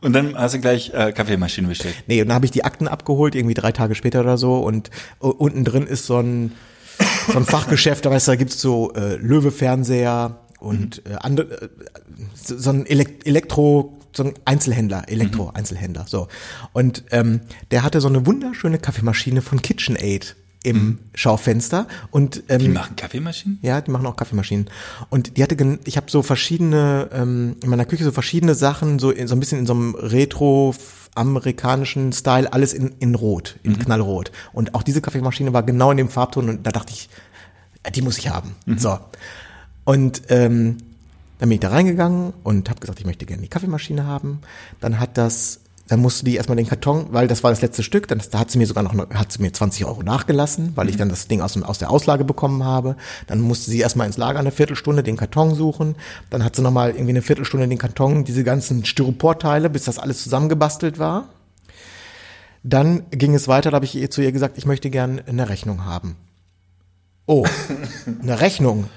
Und dann hast du gleich äh, Kaffeemaschine bestellt. Nee, und dann habe ich die Akten abgeholt, irgendwie drei Tage später oder so. Und äh, unten drin ist so ein, so ein Fachgeschäft, da weißt du, da gibt's so äh, Löwe-Fernseher und äh, andere, äh, so, so ein Elek Elektro, so ein Einzelhändler, Elektro-Einzelhändler. So. Und ähm, der hatte so eine wunderschöne Kaffeemaschine von KitchenAid im Schaufenster. Und ähm, Die machen Kaffeemaschinen? ja, die machen auch Kaffeemaschinen. Und die hatte, ich habe so verschiedene, ähm, in meiner Küche so verschiedene Sachen, so, in, so ein bisschen in so einem retro amerikanischen Style, alles in, in Rot, in Knallrot. Und auch diese Kaffeemaschine war genau in dem Farbton und da dachte ich, äh, die muss ich haben. So. Und ähm, dann bin ich da reingegangen und habe gesagt, ich möchte gerne die Kaffeemaschine haben. Dann hat das, dann musste die erstmal den Karton, weil das war das letzte Stück, dann da hat sie mir sogar noch, hat sie mir 20 Euro nachgelassen, weil ich dann das Ding aus, dem, aus der Auslage bekommen habe. Dann musste sie erstmal ins Lager eine Viertelstunde den Karton suchen. Dann hat sie nochmal irgendwie eine Viertelstunde den Karton, diese ganzen Styroporteile, bis das alles zusammengebastelt war. Dann ging es weiter, da habe ich ihr zu ihr gesagt, ich möchte gern eine Rechnung haben. Oh, *laughs* eine Rechnung.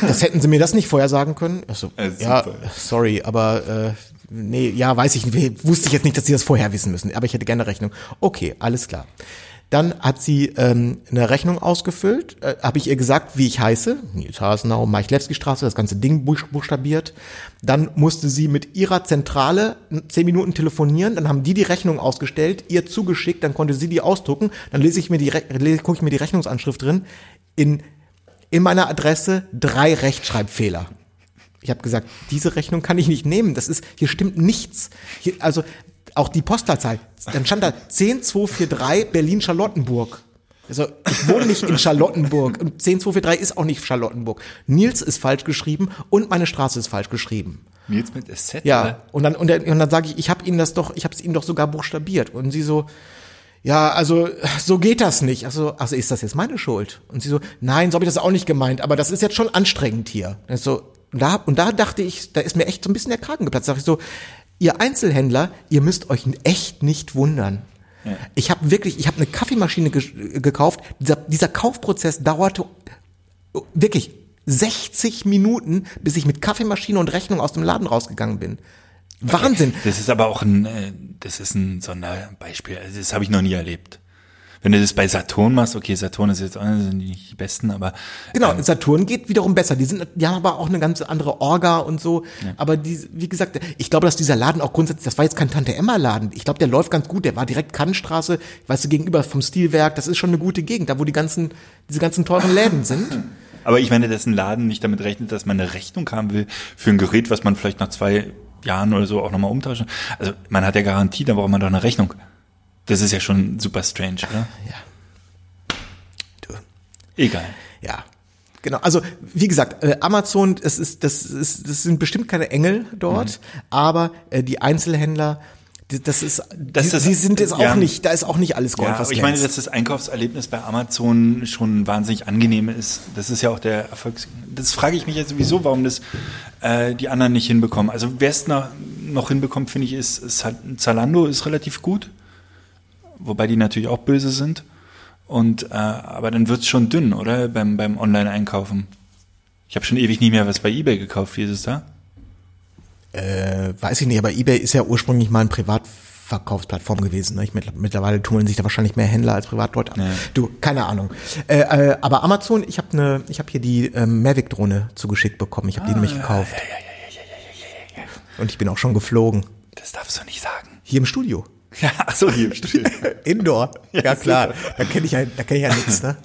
Das hätten Sie mir das nicht vorher sagen können? Also, Ja, sorry, aber äh, nee, ja, weiß ich nicht. Wusste ich jetzt nicht, dass Sie das vorher wissen müssen. Aber ich hätte gerne Rechnung. Okay, alles klar. Dann hat sie ähm, eine Rechnung ausgefüllt. Äh, Habe ich ihr gesagt, wie ich heiße. Nils Hasenau, Maichlewski-Straße, das ganze Ding buch- buchstabiert. Dann musste sie mit ihrer Zentrale zehn Minuten telefonieren. Dann haben die die Rechnung ausgestellt, ihr zugeschickt. Dann konnte sie die ausdrucken. Dann lese ich mir die, gucke ich mir die Rechnungsanschrift drin. In, in meiner Adresse drei Rechtschreibfehler. Ich habe gesagt, diese Rechnung kann ich nicht nehmen. Das ist, hier stimmt nichts. Hier, also auch die Postleitzahl. Dann stand da 10243 Berlin-Charlottenburg. Also ich wohne nicht in Charlottenburg und 10243 ist auch nicht Charlottenburg. Nils ist falsch geschrieben und meine Straße ist falsch geschrieben. Nils mit SZ? Ja, und dann und dann, und dann sage ich, ich habe Ihnen das doch, ich habe es Ihnen doch sogar buchstabiert und sie so ja, also so geht das nicht. Also, also ist das jetzt meine Schuld? Und sie so, nein, so habe ich das auch nicht gemeint, aber das ist jetzt schon anstrengend hier. Und, so, und, da, und da dachte ich, da ist mir echt so ein bisschen der Kragen geplatzt. Da dachte ich so, ihr Einzelhändler, ihr müsst euch echt nicht wundern. Ich habe wirklich, ich habe eine Kaffeemaschine ge gekauft. Dieser, dieser Kaufprozess dauerte wirklich 60 Minuten, bis ich mit Kaffeemaschine und Rechnung aus dem Laden rausgegangen bin. Wahnsinn. Das ist aber auch ein, äh, das ist ein Sonderbeispiel. Also das habe ich noch nie erlebt. Wenn du das bei Saturn machst, okay, Saturn ist jetzt auch nicht die besten, aber Genau, ähm, Saturn geht wiederum besser. Die sind, die haben aber auch eine ganz andere Orga und so. Aber die, wie gesagt, ich glaube, dass dieser Laden auch grundsätzlich, das war jetzt kein Tante Emma Laden. Ich glaube, der läuft ganz gut. Der war direkt Kannstraße, weißt du, gegenüber vom Stilwerk. Das ist schon eine gute Gegend, da wo die ganzen, diese ganzen teuren Läden sind. *laughs* Aber ich meine, dass ein Laden nicht damit rechnet, dass man eine Rechnung haben will für ein Gerät, was man vielleicht nach zwei Jahren oder so auch nochmal umtauschen. Also man hat ja Garantie, da braucht man doch eine Rechnung. Das ist ja schon super strange, oder? Ja. Du. Egal. Ja. Genau, also wie gesagt, äh, Amazon, es ist, das, ist, das sind bestimmt keine Engel dort, aber äh, die Einzelhändler, die- das ist, Das die, ist- sie sind jetzt ja. auch nicht, da ist auch nicht alles Gold, Ja, was aber ich meine, glänzt. dass das Einkaufserlebnis bei Amazon schon wahnsinnig angenehm ist. Das ist ja auch der Erfolgs. Das frage ich mich ja sowieso, warum das äh, die anderen nicht hinbekommen. Also wer es noch, noch hinbekommt, finde ich, ist, ist halt- Zalando ist relativ gut, wobei die natürlich auch böse sind. Und äh, aber dann wird's schon dünn, oder beim beim Online-Einkaufen. Ich habe schon ewig nicht mehr was bei eBay gekauft. Wie ist es da? äh, weiß ich nicht, aber eBay ist ja ursprünglich mal ein Privatverkaufsplattform gewesen. Ne? Ich, mittler- mittlerweile tummeln sich da wahrscheinlich mehr Händler als Privatleute. Ja. Du, keine Ahnung. Äh, äh, aber Amazon, ich habe ne, ich habe hier die ähm, Mavic-Drohne zugeschickt bekommen. Ich habe die nämlich gekauft. Und ich bin auch schon geflogen. Das darfst du nicht sagen. Hier im Studio. Ja, ach so, hier stimmt. *laughs* Indoor. Ja, Ja, klar. Da kenne ich ja, da kenne ich ja nichts, ne?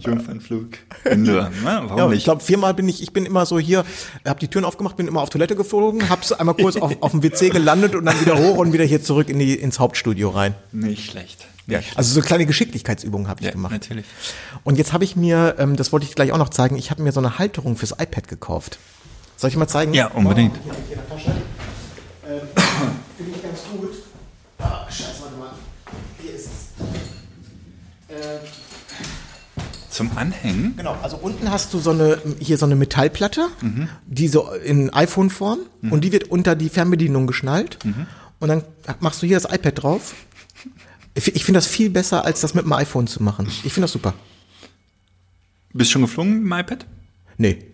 Jungfernflug. Indoor. *laughs* Na, warum Ja, nicht? ich glaube, viermal bin ich, ich bin immer so hier, habe die Türen aufgemacht, bin immer auf Toilette geflogen, hab's einmal kurz auf, auf dem WC gelandet und dann wieder hoch und wieder hier zurück in die, ins Hauptstudio rein. Nicht schlecht. Ja, also so kleine Geschicklichkeitsübungen habe ich Ja, gemacht. natürlich. Und jetzt habe ich mir, ähm, das wollte ich gleich auch noch zeigen, ich habe mir so eine Halterung fürs iPad gekauft. Soll ich mal zeigen? Ja, unbedingt. Hier, hier in der Tasche. Ähm, Finde ich ganz gut. Ah, scheiße, warte mal. Hier ist es. Äh, Zum Anhängen? Genau, also unten hast du so eine, hier so eine Metallplatte, die so in iPhone-Form und die wird unter die Fernbedienung geschnallt und dann machst du hier das iPad drauf. Ich ich finde das viel besser, als das mit dem iPhone zu machen. Ich finde das super. Bist du schon geflogen mit dem iPad? Nee,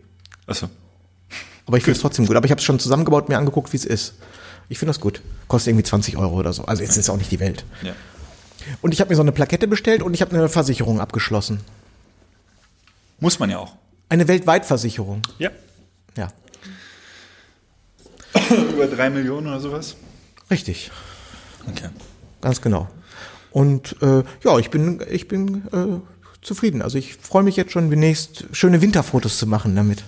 Achso. aber ich finde es trotzdem gut. Aber ich habe es schon zusammengebaut, mir angeguckt, wie es ist. Ich finde das gut. Kostet irgendwie 20 Euro oder so. Also jetzt ist es auch nicht die Welt. Ja. Und ich habe mir so eine Plakette bestellt und ich habe eine Versicherung abgeschlossen. Muss man ja auch. Eine Weltweitversicherung. Ja. Ja, *coughs* Über drei Millionen oder sowas? richtig. Okay. Ganz genau. Und äh, ja, ich bin, ich bin äh, zufrieden. Also ich freue mich jetzt schon demnächst schöne Winterfotos zu machen damit.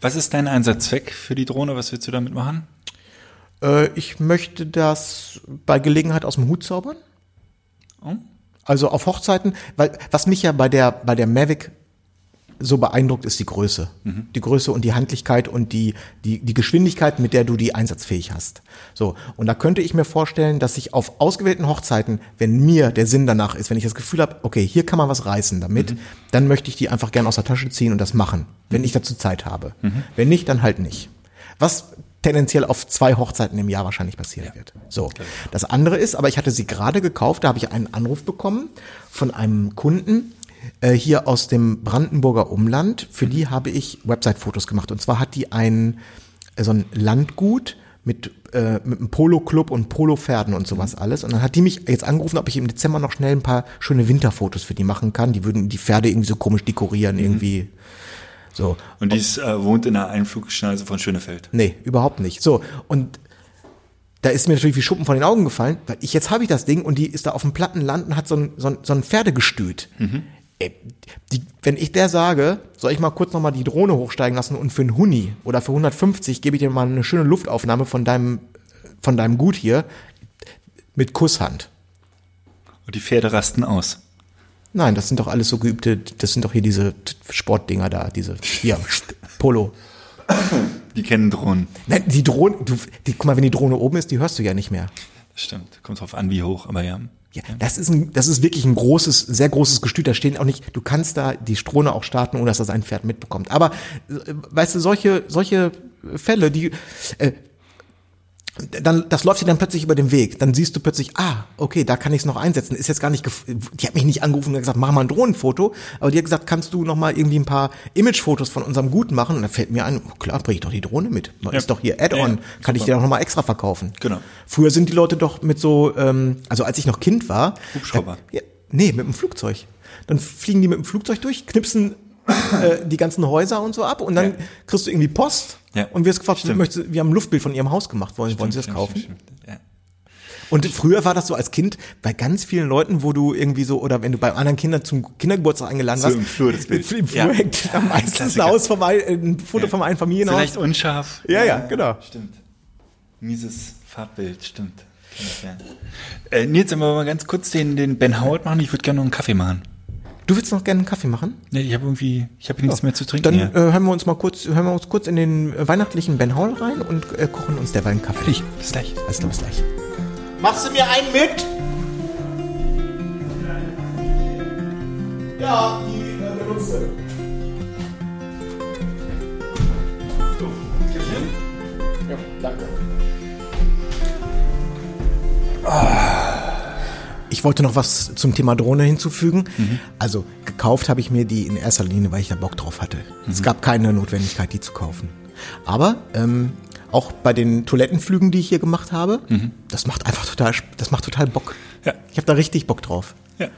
Was ist dein Einsatzzweck für die Drohne? Was willst du damit machen? Äh, ich möchte das bei Gelegenheit aus dem Hut zaubern. Oh. Also auf Hochzeiten, weil was mich ja bei der bei der Mavic so beeindruckt, ist die Größe. Die Größe und die Handlichkeit und die, die, die Geschwindigkeit, mit der du die einsatzfähig hast. So. Und da könnte ich mir vorstellen, dass ich auf ausgewählten Hochzeiten, wenn mir der Sinn danach ist, wenn ich das Gefühl habe, okay, hier kann man was reißen damit, dann möchte ich die einfach gern aus der Tasche ziehen und das machen, wenn ich dazu Zeit habe. Wenn nicht, dann halt nicht. Was tendenziell auf zwei Hochzeiten im Jahr wahrscheinlich passieren wird. So. Das andere ist, aber ich hatte sie gerade gekauft, da habe ich einen Anruf bekommen von einem Kunden, äh, hier aus dem Brandenburger Umland. Für die habe ich Website-Fotos gemacht. Und zwar hat die ein, äh, so ein Landgut mit, äh, mit einem Polo-Club und Polo-Pferden und sowas alles. Und dann hat die mich jetzt angerufen, ob ich im Dezember noch schnell ein paar schöne Winterfotos für die machen kann. Die würden die Pferde irgendwie so komisch dekorieren, irgendwie. So. Und die ist, äh, wohnt in der Einflugschneise von Schönefeld. Nee, überhaupt nicht. So, und da ist mir natürlich wie Schuppen von den Augen gefallen, weil ich jetzt habe ich das Ding und die ist da auf dem platten Land und hat so ein, so ein, so ein Pferdegestüt. Ey, die, wenn ich der sage, soll ich mal kurz nochmal die Drohne hochsteigen lassen und für einen Huni oder für 150 gebe ich dir mal eine schöne Luftaufnahme von deinem, von deinem Gut hier mit Kusshand. Und die Pferde rasten aus. Nein, das sind doch alles so geübte, das sind doch hier diese Sportdinger da, diese, hier, Polo. Die kennen Drohnen. Nein, die Drohne, du, die, guck mal, wenn die Drohne oben ist, die hörst du ja nicht mehr. Stimmt. Kommt drauf an, wie hoch, aber ja. Ja, das ist ein, das ist wirklich ein großes, sehr großes Gestüt. Da stehen auch nicht, du kannst da die Drohne auch starten, ohne dass das ein Pferd mitbekommt. Aber, äh, weißt du, solche, solche Fälle, die, äh, dann, das läuft dir dann plötzlich über den Weg. Dann siehst du plötzlich, ah, okay, da kann ich es noch einsetzen. Ist jetzt gar nicht, gef- die hat mich nicht angerufen und gesagt, mach mal ein Drohnenfoto. Aber die hat gesagt, kannst du noch mal irgendwie ein paar Imagefotos von unserem Gut machen? Und dann fällt mir ein, oh, klar, bring ich doch die Drohne mit. Ja. Ist doch hier Add-on. Ja, kann ich dir doch noch mal extra verkaufen. Genau. Früher sind die Leute doch mit so, ähm, also als ich noch Kind war. Hubschrauber. Da, ja, nee, mit dem Flugzeug. Dann fliegen die mit dem Flugzeug durch, knipsen äh, die ganzen Häuser und so ab und dann Ja. kriegst du irgendwie Post Ja, und wirst gefragt, stimmt. möchtest, wir haben ein Luftbild von ihrem Haus gemacht, wollen, wollen Sie das Stimmt, kaufen? stimmt, stimmt, Ja. Und früher war das so als Kind bei ganz vielen Leuten, wo du irgendwie so, oder wenn du bei anderen Kindern zum Kindergeburtstag eingeladen So warst. im Flur das Bild. *laughs* Im Flur Ja. hängt da meistens ein. Haus vom, ein- ein Foto vom einen Familienhaus. Vielleicht unscharf. Ja, ja, genau. Stimmt. Mieses Farbbild, stimmt. Äh, Nils, sollen wir mal ganz kurz den, den Ben Howard machen? Ich würde gerne noch einen Kaffee machen. Du willst noch gerne einen Kaffee machen? Nee, ich habe irgendwie, ich habe nichts mehr zu trinken. Dann äh, hören wir uns mal kurz, hören wir uns kurz in den weihnachtlichen Ben Hall rein und äh, kochen uns derweil einen Kaffee. Fertig. Bis gleich. Alles klar, bis gleich. Machst du mir einen mit? Ja, die äh, benutze. Ja, danke. Ich wollte noch was zum Thema Drohne hinzufügen. Also gekauft habe ich mir die in erster Linie, weil ich da Bock drauf hatte. Es gab keine Notwendigkeit, die zu kaufen. Aber ähm, auch bei den Toilettenflügen, die ich hier gemacht habe, das macht einfach total, das macht total Bock. Ja. Ich habe da richtig Bock drauf. Ja.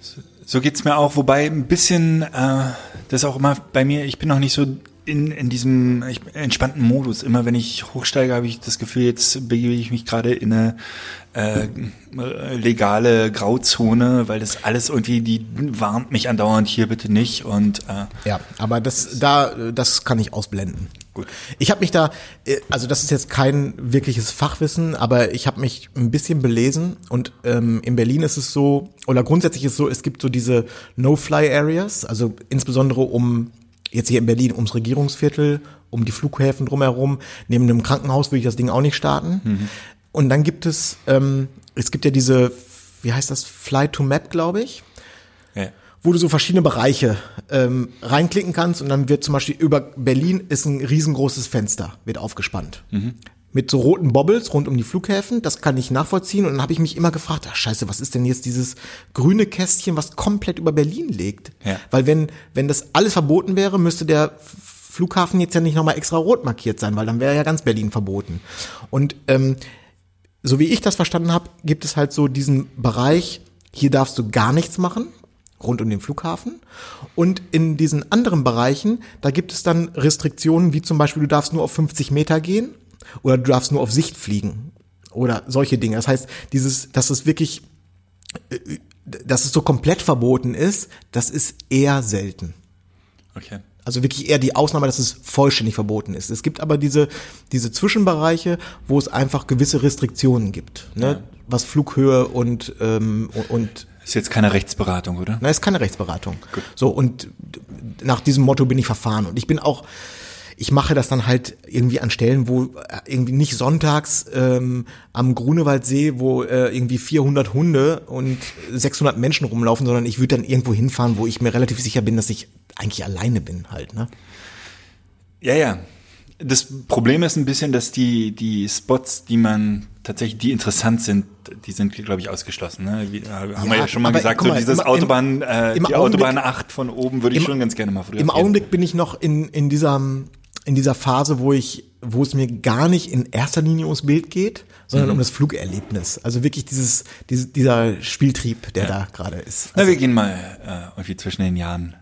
So, so geht's mir auch, wobei ein bisschen, äh, das auch immer bei mir, ich bin noch nicht so in, in diesem entspannten Modus. Immer wenn ich hochsteige, habe ich das Gefühl, jetzt begebe ich mich gerade in eine äh, legale Grauzone, weil das alles irgendwie, die warnt mich andauernd hier bitte nicht und äh, Ja, aber das da das kann ich ausblenden. Gut. Ich habe mich da äh, also das ist jetzt kein wirkliches Fachwissen, aber ich habe mich ein bisschen belesen und ähm, in Berlin ist es so oder grundsätzlich ist es so, es gibt so diese No-Fly Areas, also insbesondere um jetzt hier in Berlin ums Regierungsviertel, um die Flughäfen drumherum, neben einem Krankenhaus würde ich das Ding auch nicht starten. Und dann gibt es ähm, es gibt ja diese wie heißt das Fly to Map, glaube ich ja. wo du so verschiedene Bereiche ähm, reinklicken kannst und dann wird zum Beispiel über Berlin ist ein riesengroßes Fenster, wird aufgespannt. Mit so roten Bobbles rund um die Flughäfen, das kann ich nachvollziehen. Und dann habe ich mich immer gefragt, ach scheiße, was ist denn jetzt dieses grüne Kästchen, was komplett über Berlin liegt? Ja. Weil wenn, wenn das alles verboten wäre, müsste der Flughafen jetzt ja nicht nochmal extra rot markiert sein, weil dann wäre ja ganz Berlin verboten. Und ähm, so wie ich das verstanden habe, gibt es halt so diesen Bereich, hier darfst du gar nichts machen, rund um den Flughafen. Und in diesen anderen Bereichen, da gibt es dann Restriktionen, wie zum Beispiel, du darfst nur auf 50 Meter gehen oder du darfst nur auf Sicht fliegen oder solche Dinge. Das heißt, dieses, dass es wirklich, äh, dass es so komplett verboten ist, das ist eher selten. Okay. Also wirklich eher die Ausnahme, dass es vollständig verboten ist. Es gibt aber diese, diese Zwischenbereiche, wo es einfach gewisse Restriktionen gibt, ne? was Flughöhe und, ähm, und, Ist jetzt keine Rechtsberatung, oder? na, ist keine Rechtsberatung. So, und nach diesem Motto bin ich verfahren. Und ich bin auch, ich mache das dann halt irgendwie an Stellen, wo äh, irgendwie nicht sonntags ähm, am Grunewaldsee, wo äh, irgendwie 400 Hunde und 600 Menschen rumlaufen, sondern ich würde dann irgendwo hinfahren, wo ich mir relativ sicher bin, dass ich eigentlich alleine bin halt, ne? Ja, ja. Das Problem ist ein bisschen, dass die, die Spots, die man tatsächlich, die interessant sind, die sind, glaube ich, ausgeschlossen. Ne? Wie, äh, haben wir ja schon mal gesagt, guck so mal, dieses im- Autobahn, äh, die Augenblick- Autobahn 8 von oben würde ich im- schon ganz gerne mal fotografieren. Im Augenblick bin ich noch in, in dieser, in dieser Phase, wo ich, wo es mir gar nicht in erster Linie ums Bild geht, sondern um das Flugerlebnis. Also wirklich dieses, diese, dieser Spieltrieb, der da gerade ist. Na, wir gehen mal äh, irgendwie zwischen den Jahren.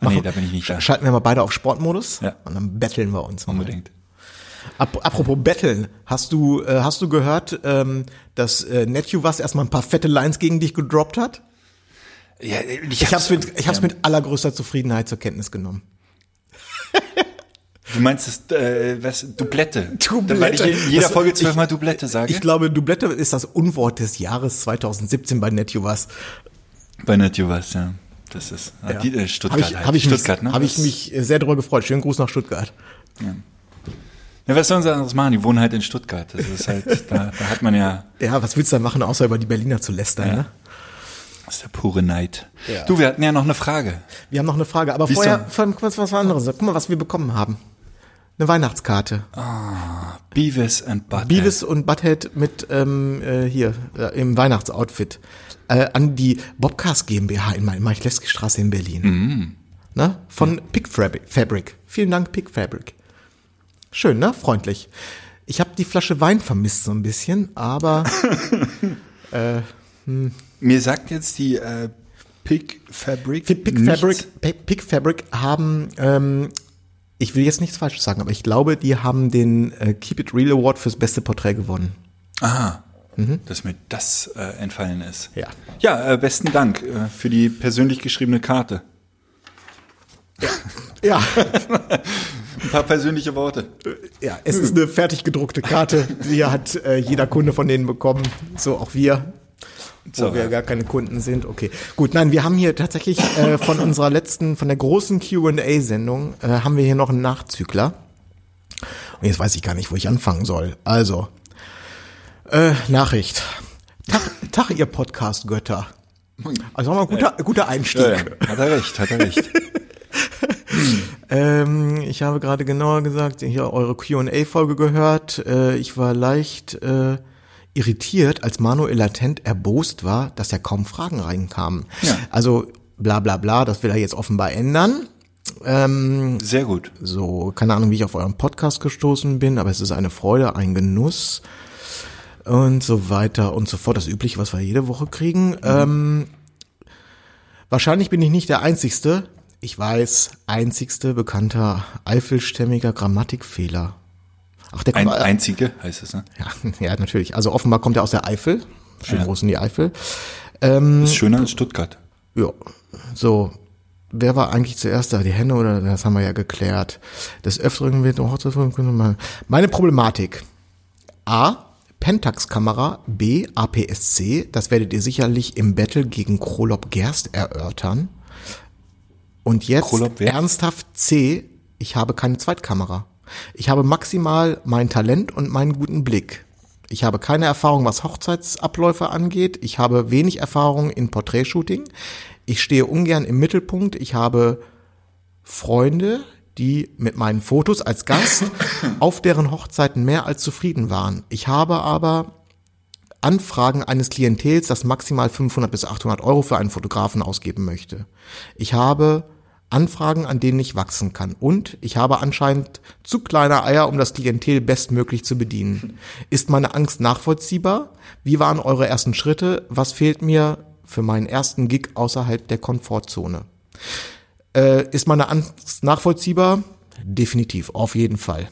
Ah, nee, da bin ich nicht da. Schalten wir mal beide auf Sportmodus Ja. und dann betteln wir uns. mal. Unbedingt. Ap apropos betteln, hast du, äh, hast du gehört, ähm, dass äh, Netju was erstmal ein paar fette Lines gegen dich gedroppt hat? Ja, ich, Ich hab's mit, ich hab's ja, mit allergrößter Zufriedenheit zur Kenntnis genommen. Du meinst das, äh, was, Dublette. Dublette. Weil ich in jeder Das- Folge zwölfmal Dublette sage. Ich glaube, Dublette ist das Unwort des Jahres 2017 bei Netju was. Bei Netju was, ja. Das ist ah, die, äh, Stuttgart. Habe ich, halt. hab ich, Stuttgart, mich, ne? hab ich mich sehr darüber gefreut. Schönen Gruß nach Stuttgart. Ja, was sollen sie anderes machen? Die wohnen halt in Stuttgart. Das ist halt, *laughs* da, da hat man ja, Ja, was willst du da machen, außer über die Berliner zu lästern? Ja. Ne? das ist der pure Neid. Ja. Du, wir hatten ja noch eine Frage. Wir haben noch eine Frage, aber Siehst vorher du? was, was anderes. Guck mal, was wir bekommen haben. Eine Weihnachtskarte. Beavis and Butthead. Beavis und Butthead mit ähm, äh, hier äh, im Weihnachtsoutfit äh, an die Bobcast GmbH in Maichlewski Straße in Berlin. Mhm. Ne? Von Pick Fabric. Vielen Dank, Pick Fabric. Schön, ne? Freundlich. Ich habe die Flasche Wein vermisst so ein bisschen, aber *laughs* Mir sagt jetzt die äh, Pig Fabric. Pick, Pick. Fabric, Pick, Pick Fabric haben, ähm, ich will jetzt nichts Falsches sagen, aber ich glaube, die haben den äh, Keep It Real Award fürs beste Porträt gewonnen. dass mir das äh, entfallen ist. Ja. Ja, äh, besten Dank äh, für die persönlich geschriebene Karte. Ja, *laughs* Ein paar persönliche Worte. ja, es ist eine fertig gedruckte Karte, die hat äh, jeder Kunde von denen bekommen, so auch wir. Wo So, wir ja. gar keine Kunden sind. Okay, gut. Nein, wir haben hier tatsächlich äh, von unserer letzten, von der großen Q&A-Sendung, äh, haben wir hier noch einen Nachzügler. Und jetzt weiß ich gar nicht, wo ich anfangen soll. Also, äh, Nachricht. Tag, Tag ihr Podcast-Götter. Also mal ein guter, guter Einstieg. Ja, ja. Hat er recht, hat er recht. *laughs* Ähm, ich habe gerade genauer gesagt, hier eure Q&A-Folge gehört. Äh, ich war leicht äh, irritiert, als Manuel latent erbost war, dass ja kaum Fragen reinkamen. Ja. Also bla bla bla, das will er jetzt offenbar ändern. Ähm, Sehr gut. so, keine Ahnung, wie ich auf euren Podcast gestoßen bin, aber es ist eine Freude, ein Genuss und so weiter und so fort. Das Übliche, was wir jede Woche kriegen. Ähm, wahrscheinlich bin ich nicht der Einzigste. Ich weiß, einzigste bekannter eifelstämmiger Grammatikfehler. Ach, der Ein kommt, äh, einzige heißt es, ne? ja, *laughs* ja, natürlich. Also offenbar kommt er aus der Eifel. Schön Ja. groß in die Eifel. Ähm, Ist schöner als Stuttgart. ja, so. Wer war eigentlich zuerst da? Die Henne oder das haben wir ja geklärt. Des Öfteren wird Hochzeitsfolgen Meine Problematik. A. Pentax-Kamera. B. APS-C. Das werdet ihr sicherlich im Battle gegen Krolop Gerst erörtern. Und jetzt Krolop ernsthaft C. Ich habe keine Zweitkamera. Ich habe maximal mein Talent und meinen guten Blick. Ich habe keine Erfahrung, was Hochzeitsabläufe angeht. Ich habe wenig Erfahrung in Porträtshooting. Ich stehe ungern im Mittelpunkt. Ich habe Freunde, die mit meinen Fotos als Gast *coughs* auf deren Hochzeiten mehr als zufrieden waren. Ich habe aber Anfragen eines Klientels, das maximal 500 bis 800 Euro für einen Fotografen ausgeben möchte. Ich habe Anfragen, an denen ich wachsen kann. Und ich habe anscheinend zu kleine Eier, um das Klientel bestmöglich zu bedienen. Ist meine Angst nachvollziehbar? Wie waren eure ersten Schritte? Was fehlt mir für meinen ersten Gig außerhalb der Komfortzone? Äh, ist meine Angst nachvollziehbar? Definitiv, auf jeden Fall.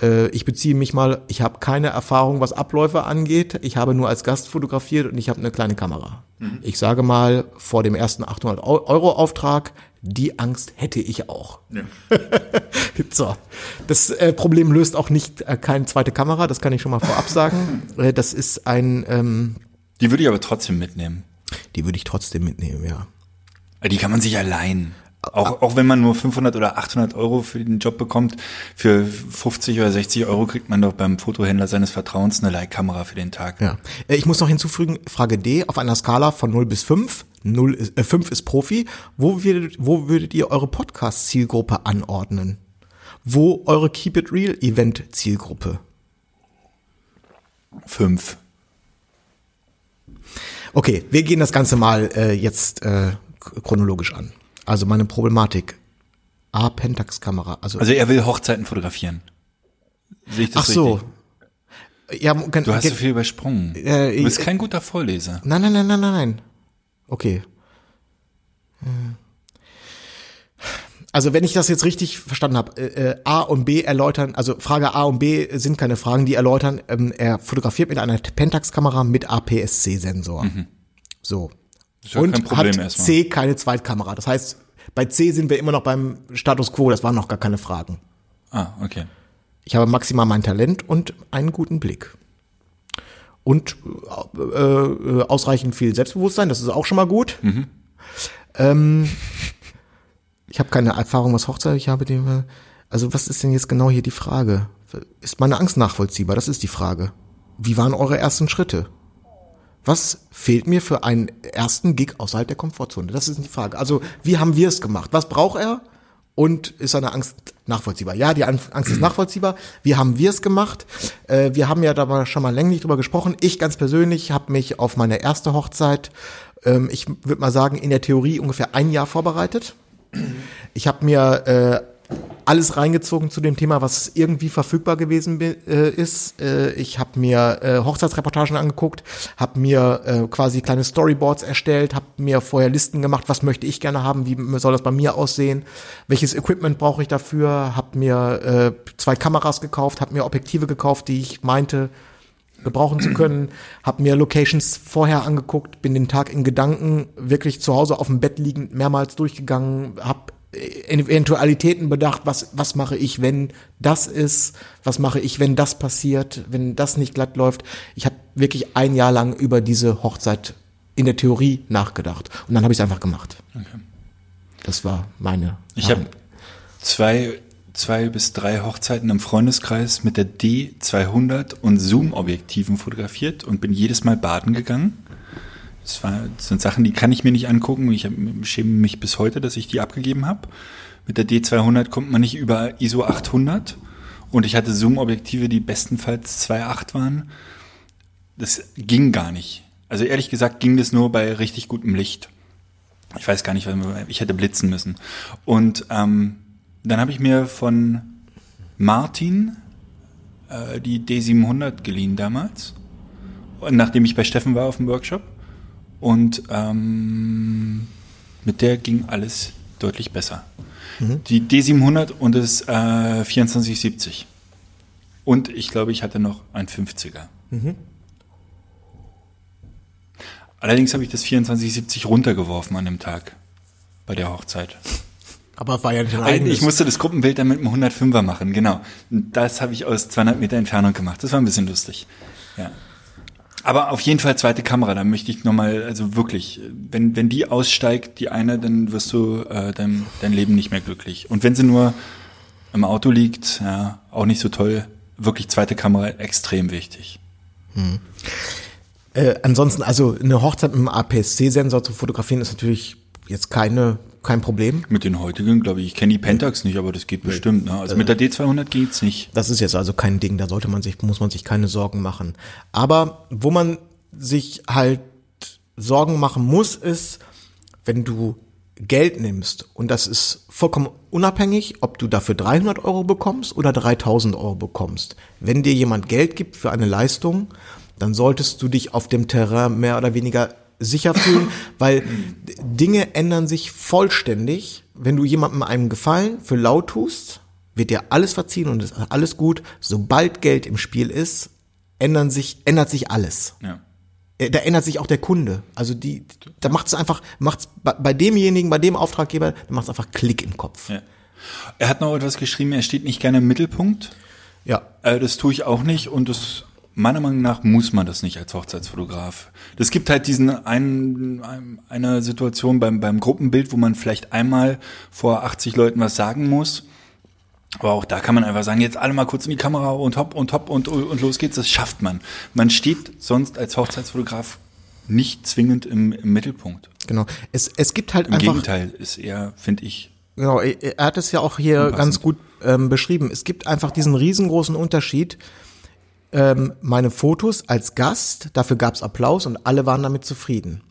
Äh, ich beziehe mich mal, ich habe keine Erfahrung, was Abläufe angeht. Ich habe nur als Gast fotografiert und ich habe eine kleine Kamera. Ich sage mal, vor dem ersten 800 Eu- Euro Auftrag, die Angst hätte ich auch. *laughs* so, das äh, Problem löst auch nicht äh, keine zweite Kamera, das kann ich schon mal vorab sagen. *laughs* Äh, das ist ein, ähm, Die würde ich aber trotzdem mitnehmen. die würde ich trotzdem mitnehmen, ja. Die kann man sich allein. Auch, auch wenn man nur 500 oder 800 Euro für den Job bekommt, für 50 oder 60 Euro kriegt man doch beim Fotohändler seines Vertrauens eine Leihkamera für den Tag. Ja. Äh, Ich muss noch hinzufügen, Frage D, auf einer Skala von 0 bis 5, 0 ist, äh, 5 ist Profi, wo würdet, wo würdet ihr eure Podcast-Zielgruppe anordnen? Wo eure Keep It Real Event-Zielgruppe? Fünf. Okay, wir gehen das Ganze mal äh, jetzt äh, chronologisch an. Also meine Problematik. A, Pentax-Kamera. Also, Also er will Hochzeiten fotografieren. Sehe ich das ach so. richtig? Ja, gen- Du hast so viel übersprungen. Äh, du bist äh, kein guter Vorleser. Nein, nein, nein, nein, nein, nein. Okay. Hm. Also wenn ich das jetzt richtig verstanden habe, äh, äh, A und B erläutern, also Frage A und B sind keine Fragen, die erläutern, ähm, er fotografiert mit einer Pentax-Kamera mit APS-C-Sensor. So. Mhm. Ist ja und hat. C keine Zweitkamera. Das heißt, bei C sind wir immer noch beim Status Quo, das waren noch gar keine Fragen. Ah, okay. Ich habe maximal mein Talent und einen guten Blick. Und äh, äh, ausreichend viel Selbstbewusstsein, das ist auch schon mal gut. Ähm, ich habe keine Erfahrung, was Hochzeit ich habe. Den, also was ist denn jetzt genau hier die Frage? Ist meine Angst nachvollziehbar? Das ist die Frage. Wie waren eure ersten Schritte? Was fehlt mir für einen ersten Gig außerhalb der Komfortzone? Das ist die Frage. Also, wie haben wir es gemacht? Was braucht er? Und ist seine Angst nachvollziehbar? Ja, die An- Angst ist nachvollziehbar. Wie haben wir es gemacht? Äh, wir haben ja da mal schon mal länglich drüber gesprochen. Ich ganz persönlich habe mich auf meine erste Hochzeit, ähm, ich würde mal sagen, in der Theorie ungefähr ein Jahr vorbereitet. Ich habe mir äh, alles reingezogen zu dem Thema, was irgendwie verfügbar gewesen äh, ist. Äh, ich habe mir äh, Hochzeitsreportagen angeguckt, habe mir äh, quasi kleine Storyboards erstellt, habe mir vorher Listen gemacht, was möchte ich gerne haben, wie soll das bei mir aussehen, welches Equipment brauche ich dafür, habe mir äh, zwei Kameras gekauft, habe mir Objektive gekauft, die ich meinte, gebrauchen zu können, habe mir Locations vorher angeguckt, bin den Tag in Gedanken wirklich zu Hause auf dem Bett liegend mehrmals durchgegangen, habe Eventualitäten bedacht, was, was mache ich, wenn das ist, was mache ich, wenn das passiert, wenn das nicht glatt läuft. Ich habe wirklich ein Jahr lang über diese Hochzeit in der Theorie nachgedacht und dann habe ich es einfach gemacht. Okay. Das war meine. Ich habe zwei, zwei bis drei Hochzeiten im Freundeskreis mit der D200 und Zoom-Objektiven fotografiert und bin jedes Mal baden gegangen das, war, das sind Sachen, die kann ich mir nicht angucken. Ich schäme mich bis heute, dass ich die abgegeben habe. Mit der D200 kommt man nicht über ISO 800. Und ich hatte Zoom-Objektive, die bestenfalls 2.8 waren. Das ging gar nicht. Also ehrlich gesagt ging das nur bei richtig gutem Licht. Ich weiß gar nicht, ich hätte blitzen müssen. Und ähm, dann habe ich mir von Martin äh, die D700 geliehen damals. Nachdem ich bei Steffen war auf dem Workshop. Und ähm, mit der ging alles deutlich besser. Mhm. Die D700 und das äh, 2470. Und ich glaube, ich hatte noch ein 50er. Mhm. Allerdings habe ich das 2470 runtergeworfen an dem Tag bei der Hochzeit. Aber war ja nicht ein. Ich musste das Gruppenbild dann mit einem 105er machen, genau. Das habe ich aus 200 Meter Entfernung gemacht. Das war ein bisschen lustig. Ja. Aber auf jeden Fall zweite Kamera, da möchte ich nochmal, also wirklich, wenn, wenn die aussteigt, die eine, dann wirst du äh, dein, dein Leben nicht mehr glücklich. Und wenn sie nur im Auto liegt, ja, auch nicht so toll. Wirklich zweite Kamera extrem wichtig. Hm. Äh, ansonsten, also eine Hochzeit mit einem APS-C-Sensor zu fotografieren ist natürlich jetzt keine kein Problem. Mit den heutigen, glaube ich, ich kenne die Pentax nicht, aber das geht bestimmt. Ne? Also mit der D200 geht's nicht. Das ist jetzt also kein Ding, da sollte man sich, muss man sich keine Sorgen machen. Aber wo man sich halt Sorgen machen muss, ist, wenn du Geld nimmst und das ist vollkommen unabhängig, ob du dafür 300 Euro bekommst oder 3000 Euro bekommst. Wenn dir jemand Geld gibt für eine Leistung, dann solltest du dich auf dem Terrain mehr oder weniger sicher fühlen, weil Dinge ändern sich vollständig. Wenn du jemandem einen Gefallen für laut tust, wird dir alles verziehen und ist alles gut. Sobald Geld im Spiel ist, ändern sich, ändert sich alles. Ja. Äh, da ändert sich auch der Kunde. Also die, da macht es einfach, macht es bei demjenigen, bei dem Auftraggeber, da macht es einfach Klick im Kopf. Ja. Er hat noch etwas geschrieben, er steht nicht gerne im Mittelpunkt. Ja. Äh, das tue ich auch nicht und das meiner Meinung nach muss man das nicht als Hochzeitsfotograf. Es gibt halt diesen einen, eine Situation beim, beim Gruppenbild, wo man vielleicht einmal vor 80 Leuten was sagen muss. Aber auch da kann man einfach sagen, jetzt alle mal kurz in die Kamera und hopp und hopp und, und los geht's. Das schafft man. Man steht sonst als Hochzeitsfotograf nicht zwingend im, im Mittelpunkt. Genau. Es, es gibt halt Im einfach. Im Gegenteil ist eher, finde ich. Genau, er hat es ja auch hier unpassend. ganz gut ähm, beschrieben. Es gibt einfach diesen riesengroßen Unterschied ähm, meine Fotos als Gast, dafür gab's Applaus und alle waren damit zufrieden.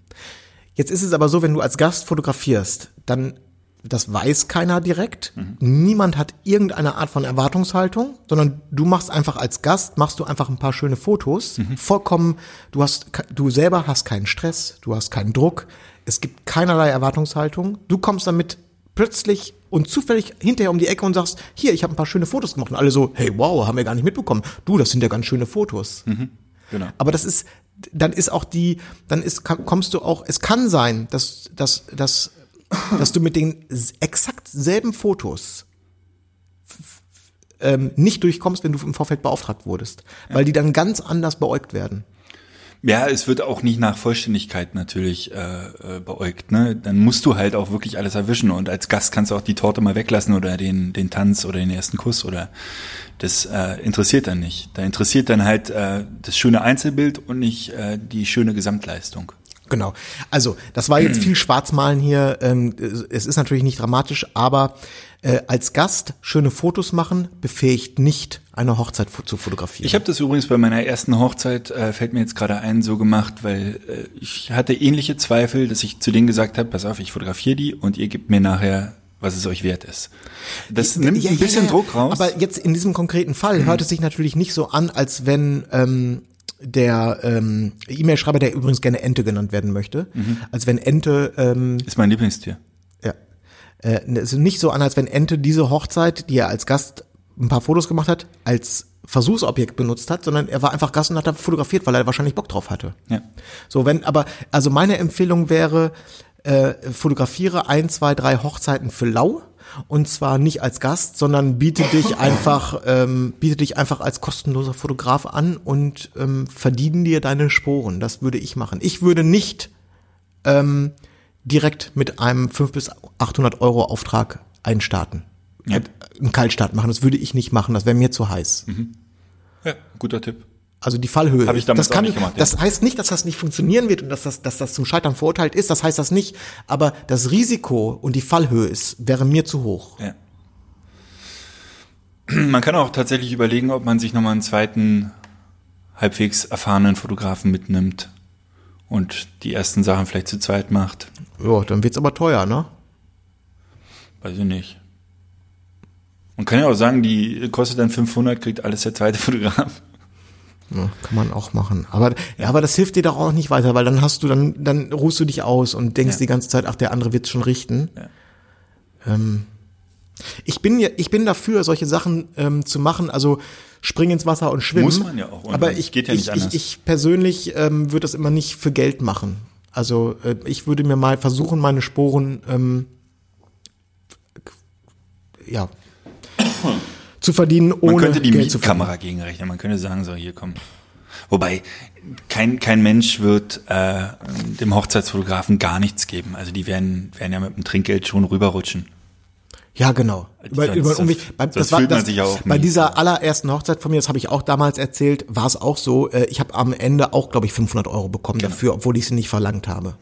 Jetzt ist es aber so, wenn du als Gast fotografierst, dann das weiß keiner direkt. Mhm. Niemand hat irgendeine Art von Erwartungshaltung, sondern du machst einfach als Gast, machst du einfach ein paar schöne Fotos. Mhm. Vollkommen, du hast, du selber hast keinen Stress, du hast keinen Druck. Es gibt keinerlei Erwartungshaltung. Du kommst damit plötzlich und zufällig hinterher um die Ecke und sagst, hier, ich habe ein paar schöne Fotos gemacht. Und alle so, hey, wow, haben wir gar nicht mitbekommen. Du, das sind ja ganz schöne Fotos. Mhm, genau. Aber das ist, dann ist auch die, dann ist, kommst du auch, es kann sein, dass, dass, dass, dass du mit den exakt selben Fotos ähm, nicht durchkommst, wenn du im Vorfeld beauftragt wurdest, weil die dann ganz anders beäugt werden. Ja, es wird auch nicht nach Vollständigkeit natürlich äh, äh, beäugt. Ne? Dann musst du halt auch wirklich alles erwischen und als Gast kannst du auch die Torte mal weglassen oder den den Tanz oder den ersten Kuss oder das äh, interessiert dann nicht. Da interessiert dann halt äh, das schöne Einzelbild und nicht äh, die schöne Gesamtleistung. Genau. Also das war jetzt viel *clears throat* Schwarzmalen hier. Ähm, es ist natürlich nicht dramatisch, aber äh, als Gast schöne Fotos machen befähigt nicht, eine Hochzeit zu fotografieren. Ich habe das übrigens bei meiner ersten Hochzeit, äh, fällt mir jetzt gerade ein, so gemacht, weil äh, ich hatte ähnliche Zweifel, dass ich zu denen gesagt habe, pass auf, ich fotografiere die und ihr gebt mir nachher was es euch wert ist. Das nimmt ja, ein bisschen ja, Druck raus. Aber jetzt in diesem konkreten Fall hört es sich natürlich nicht so an, als wenn ähm, der ähm, E-Mail-Schreiber, der übrigens gerne Ente genannt werden möchte, mhm. als wenn Ente ähm, ist mein Lieblingstier. Äh, es ist nicht so an, als wenn Ente diese Hochzeit, die er als Gast ein paar Fotos gemacht hat, als Versuchsobjekt benutzt hat, sondern er war einfach Gast und hat da fotografiert, weil er wahrscheinlich Bock drauf hatte. Ja. So, wenn, aber, also meine Empfehlung wäre, äh, fotografiere ein, zwei, drei Hochzeiten für lau. Und zwar nicht als Gast, sondern biete dich *laughs* einfach, ähm, biete dich einfach als kostenloser Fotograf an und ähm, verdienen dir deine Sporen. Das würde ich machen. Ich würde nicht ähm, direkt mit einem 500 bis 800 Euro Auftrag einstarten. Ja. Äh, Einen Kaltstart machen. Das würde ich nicht machen. Das wäre mir zu heiß. ja, guter Tipp. Also die Fallhöhe. Hab ich damals das kann, nicht gemacht, ja. Das heißt nicht, dass das nicht funktionieren wird und dass das, dass das zum Scheitern verurteilt ist. Das heißt das nicht. Aber das Risiko und die Fallhöhe ist, wäre mir zu hoch. Ja. *clears throat* Man kann auch tatsächlich überlegen, ob man sich nochmal einen zweiten halbwegs erfahrenen Fotografen mitnimmt und die ersten Sachen vielleicht zu zweit macht. Ja, dann wird's aber teuer, ne? Weiß ich nicht. Man kann ja auch sagen, die kostet dann 500, kriegt alles der zweite *laughs* Fotograf. Ja, kann man auch machen. Aber ja, aber das hilft dir doch auch nicht weiter, weil dann hast du dann dann ruhst du dich aus und denkst Ja. die ganze Zeit, ach der andere wird's schon richten. Ähm, ich bin ja, ich bin dafür, solche Sachen ähm, zu machen. Also spring ins Wasser und schwimmen. Muss man ja auch. Und aber ich geht ja nicht ich, anders. ich, ich persönlich ähm, würde das immer nicht für Geld machen. Also äh, ich würde mir mal versuchen, meine Sporen ähm, ja zu verdienen, ohne Man könnte die Geld zu verdienen. Mietkamera gegenrechnen. Man könnte sagen, so hier komm. Wobei kein kein Mensch wird äh, dem Hochzeitsfotografen gar nichts geben. Also die werden werden ja mit dem Trinkgeld schon rüberrutschen. Ja, genau. Über, über, um, bei, das war, das, sich ja auch bei mies. dieser allerersten Hochzeit von mir, das habe ich auch damals erzählt, war es auch so. Äh, ich habe am Ende auch, glaube ich, 500 Euro bekommen dafür, obwohl ich sie nicht verlangt habe.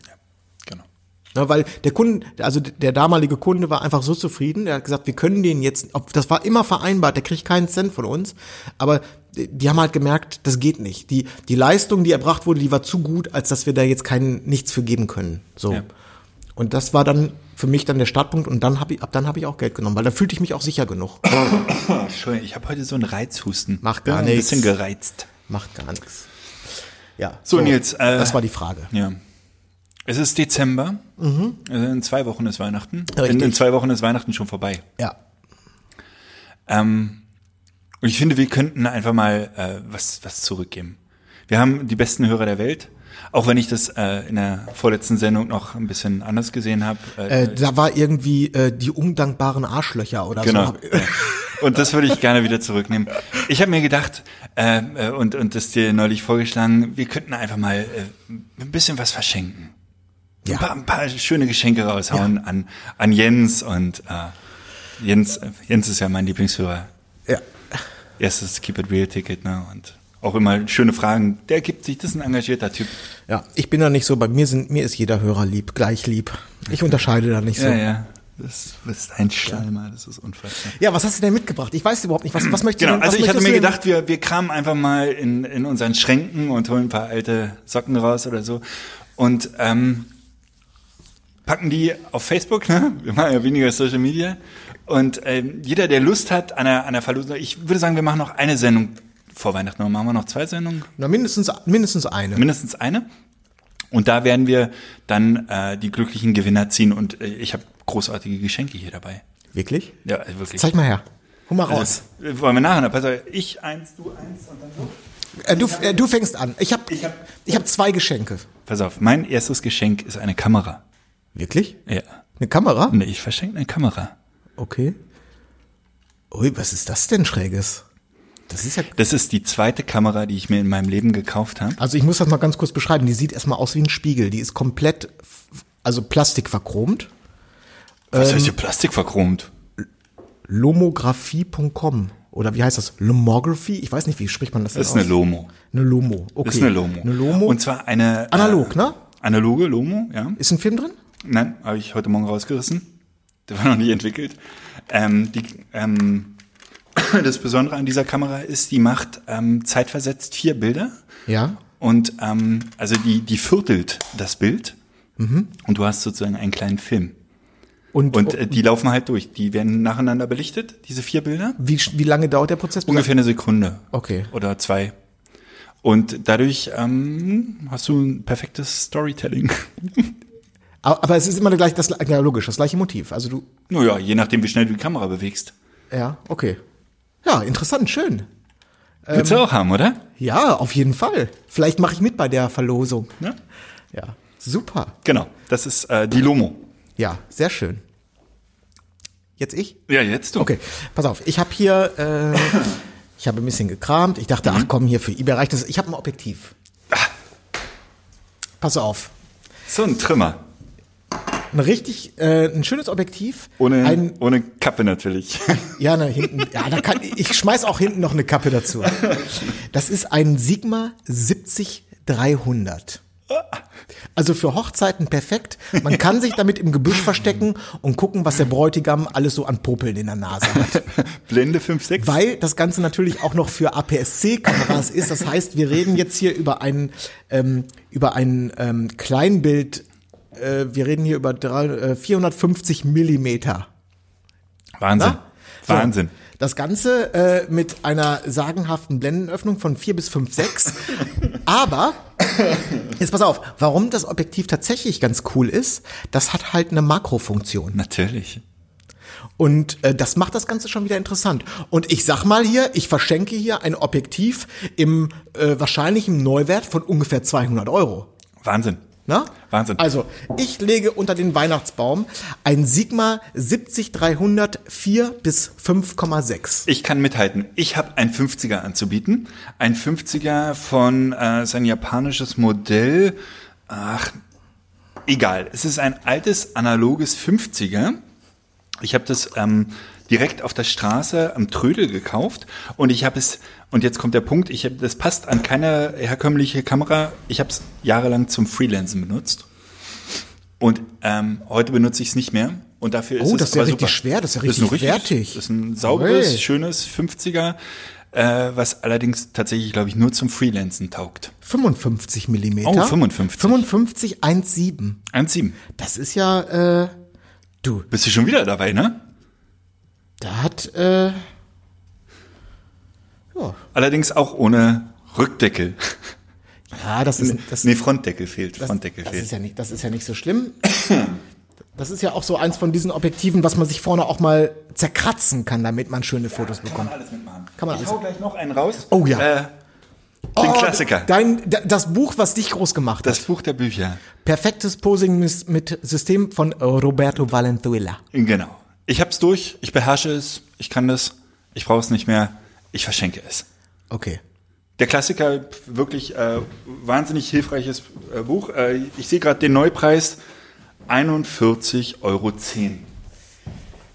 Genau. Ne, weil der Kunde, also der damalige Kunde war einfach so zufrieden, der hat gesagt, wir können den jetzt, ob- das war immer vereinbart, der kriegt keinen Cent von uns, aber die die haben halt gemerkt, das geht nicht. Die, die Leistung, die erbracht wurde, die war zu gut, als dass wir da jetzt keinen, nichts für geben können. So. Ja. Und das war dann für mich dann der Startpunkt und dann habe ich, ab dann habe ich auch Geld genommen, weil da fühlte ich mich auch sicher genug. *coughs* Entschuldigung, ich habe heute so einen Reizhusten. Macht gar ein nichts. bisschen gereizt. Macht gar nichts. Ja. So, Nils, äh, das war die Frage. Ja. Es ist Dezember. Also in zwei Wochen ist Weihnachten. In, in zwei Wochen ist Weihnachten schon vorbei. Ja. Ähm, und ich finde, wir könnten einfach mal äh, was, was zurückgeben. Wir haben die besten Hörer der Welt. Auch wenn ich das äh, in der vorletzten Sendung noch ein bisschen anders gesehen habe. Äh, Äh, da war irgendwie äh, die undankbaren Arschlöcher oder Genau. so. Ja. Und das würde ich gerne wieder zurücknehmen. Ich habe mir gedacht äh, äh, und und das dir neulich vorgeschlagen, wir könnten einfach mal äh, ein bisschen was verschenken. Ja. Ein, paar, ein paar schöne Geschenke raushauen an an Jens und äh, Jens Jens ist ja mein Lieblingshörer. Ja. Erstes Keep It Real Ticket, ne? Und auch immer schöne Fragen. Der gibt sich, das ist ein engagierter Typ. Ja, ich bin da nicht so, bei mir sind, mir ist jeder Hörer lieb, gleich lieb. Ich unterscheide da nicht so. Ja, Ja, ja. Das ist ein Schleimer, das ist unfassbar. was hast du denn mitgebracht? Ich weiß überhaupt nicht, was, was möchtest Genau, du denn, also ich hatte mir gedacht, wir, wir kramen einfach mal in, in unseren Schränken und holen ein paar alte Socken raus oder so und ähm, packen die auf Facebook, ne? wir machen ja weniger Social Media und ähm, jeder, der Lust hat an einer, an einer Verlosung, ich würde sagen, wir machen noch eine Sendung vor Weihnachten, machen wir noch zwei Sendungen, Na, mindestens, mindestens eine. mindestens eine und da werden wir dann äh, die glücklichen Gewinner ziehen und äh, ich habe großartige Geschenke hier dabei. Wirklich? Ja, also wirklich. Zeig mal her. Hol mal raus. Also, wollen wir nachher? Pass auf, ich eins, du eins und dann so. Äh, du, äh, du fängst an. Ich habe Ich hab- hab, ich hab zwei Geschenke. Pass auf, mein erstes Geschenk ist eine Kamera. Wirklich? Ja. Eine Kamera? Nee, ich verschenke eine Kamera. Okay. Ui, was ist das denn Schräges? Das ist ja. Das ist die zweite Kamera, die ich mir in meinem Leben gekauft habe. Also ich muss das mal ganz kurz beschreiben. Die sieht erstmal aus wie ein Spiegel. Die ist komplett, also Plastik verchromt. Was Ähm, heißt hier Plastik verchromt? Lomographie.com. Oder wie heißt das? Lomography? Ich weiß nicht, wie spricht man das Das ist eine aus? Lomo. Eine Lomo. Okay. Das ist eine Lomo. Eine Lomo. Und zwar eine. Analog, äh, ne? Analoge Lomo, ja. Ist ein Film drin? Nein, habe ich heute Morgen rausgerissen. Der war noch nicht entwickelt. Ähm, die, ähm, *clears throat* das Besondere an dieser Kamera ist, die macht ähm, zeitversetzt vier Bilder. Ja. Und ähm, also die, die viertelt das Bild. Mhm. Und du hast sozusagen einen kleinen Film. Und, Und äh, die laufen halt durch. Die werden nacheinander belichtet, diese vier Bilder. wie, wie lange dauert der Prozess? Ungefähr eine Sekunde. Okay. Oder zwei. Und dadurch ähm, hast du ein perfektes Storytelling. *laughs* Aber, aber es ist immer gleich das, ja, logisch, das gleiche Motiv. Also du, naja, je nachdem, wie schnell du die Kamera bewegst. ja, okay. Ja, interessant, schön. Willst du auch haben, oder? Ja, auf jeden Fall. Vielleicht mache ich mit bei der Verlosung. Ja. Ja, super. Genau, das ist äh, die Lomo. Ja, sehr schön. Jetzt ich? Ja, jetzt du. Okay, pass auf. Ich habe hier, äh, *laughs* ich habe ein bisschen gekramt. Ich dachte, ach komm, hier für eBay reicht das. Ich habe ein Objektiv. Pass auf. So ein Trimmer. Ein richtig, äh, ein schönes Objektiv. Ohne, Ein, ohne Kappe natürlich. *laughs* ja, na, hinten, ja, da kann, ich schmeiß auch hinten noch eine Kappe dazu. Das ist ein Sigma 70300. Also für Hochzeiten perfekt. Man kann sich damit im Gebüsch verstecken und gucken, was der Bräutigam alles so an Popeln in der Nase hat. *laughs* Blende 5,6. Weil das Ganze natürlich auch noch für APS-C-Kameras ist. Das heißt, wir reden jetzt hier über ein, ähm, über ein ähm, Kleinbild. Äh, wir reden hier über drei, äh, 450 Millimeter. Wahnsinn. So, Wahnsinn. Das Ganze äh, mit einer sagenhaften Blendenöffnung von 4 bis 5, 6. *laughs* Aber, jetzt pass auf, warum das Objektiv tatsächlich ganz cool ist, das hat halt eine Makrofunktion. Natürlich. Und äh, das macht das Ganze schon wieder interessant. Und ich sag mal hier, ich verschenke hier ein Objektiv im äh, wahrscheinlichen Neuwert von ungefähr 200 Euro. Wahnsinn. Na? Wahnsinn. Also, ich lege unter den Weihnachtsbaum ein Sigma 70300 4 bis 5,6. Ich kann mithalten. Ich habe ein 50er anzubieten. Ein 50er von äh, sein japanisches Modell. Ach, egal. Es ist ein altes analoges 50er. Ich habe das ähm, direkt auf der Straße am Trödel gekauft und ich habe es und jetzt kommt der Punkt. Ich habe das passt an keine herkömmliche Kamera. Ich habe es jahrelang zum Freelancen benutzt und ähm, heute benutze ich es nicht mehr. Und dafür ist Oh, es das ist ja richtig super. schwer, das ist ja richtig richtig- wertig. Das ist ein sauberes, Ui. schönes 50er, äh, was allerdings tatsächlich, glaube ich, nur zum Freelancen taugt. 55 Millimeter. Oh, 55. 55 1,7. 1,7. Das ist ja, äh, du, Bist du schon wieder dabei, ne? da hat, äh, ja, Allerdings auch ohne Rückdeckel. ja, das ist, das, nee, Frontdeckel fehlt. das, Frontdeckel das fehlt. ist ja nicht, das ist ja nicht so schlimm. Das ist ja auch so eins von diesen Objektiven, was man sich vorne auch mal zerkratzen kann, damit man schöne Fotos bekommt. alles mitmachen. Kann man ich alles- hau gleich noch einen raus. Oh ja. Äh, den Klassiker. Dein, da- das Buch, was dich groß gemacht das hat. Buch der Bücher. Perfektes Posing mit, mit System von Roberto Valenzuela. Genau. Ich hab's durch, ich beherrsche es, ich kann das, ich brauche es nicht mehr, ich verschenke es. Okay. Der Klassiker, wirklich äh, wahnsinnig hilfreiches äh, Buch. Äh, ich sehe gerade den Neupreis, 41,10 Euro.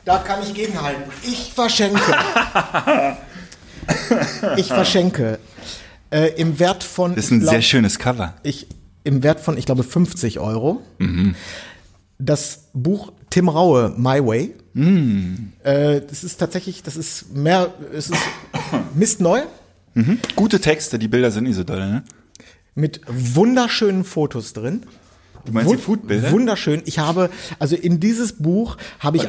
Da kann ich gegenhalten. Ich verschenke. *laughs* ich verschenke. Äh, Im Wert von. Das ist ein glaub, sehr schönes Cover. ich, Im Wert von, ich glaube, 50 Euro. Das Buch Tim Raue, My Way. Äh, das ist tatsächlich, das ist mehr, es ist *coughs* mistneu. Gute Texte, die Bilder sind nicht so doll, ne? Mit wunderschönen Fotos drin. Du meinst die Wun- Foodbilder? Wunderschön. Ich habe, also in dieses Buch habe ich,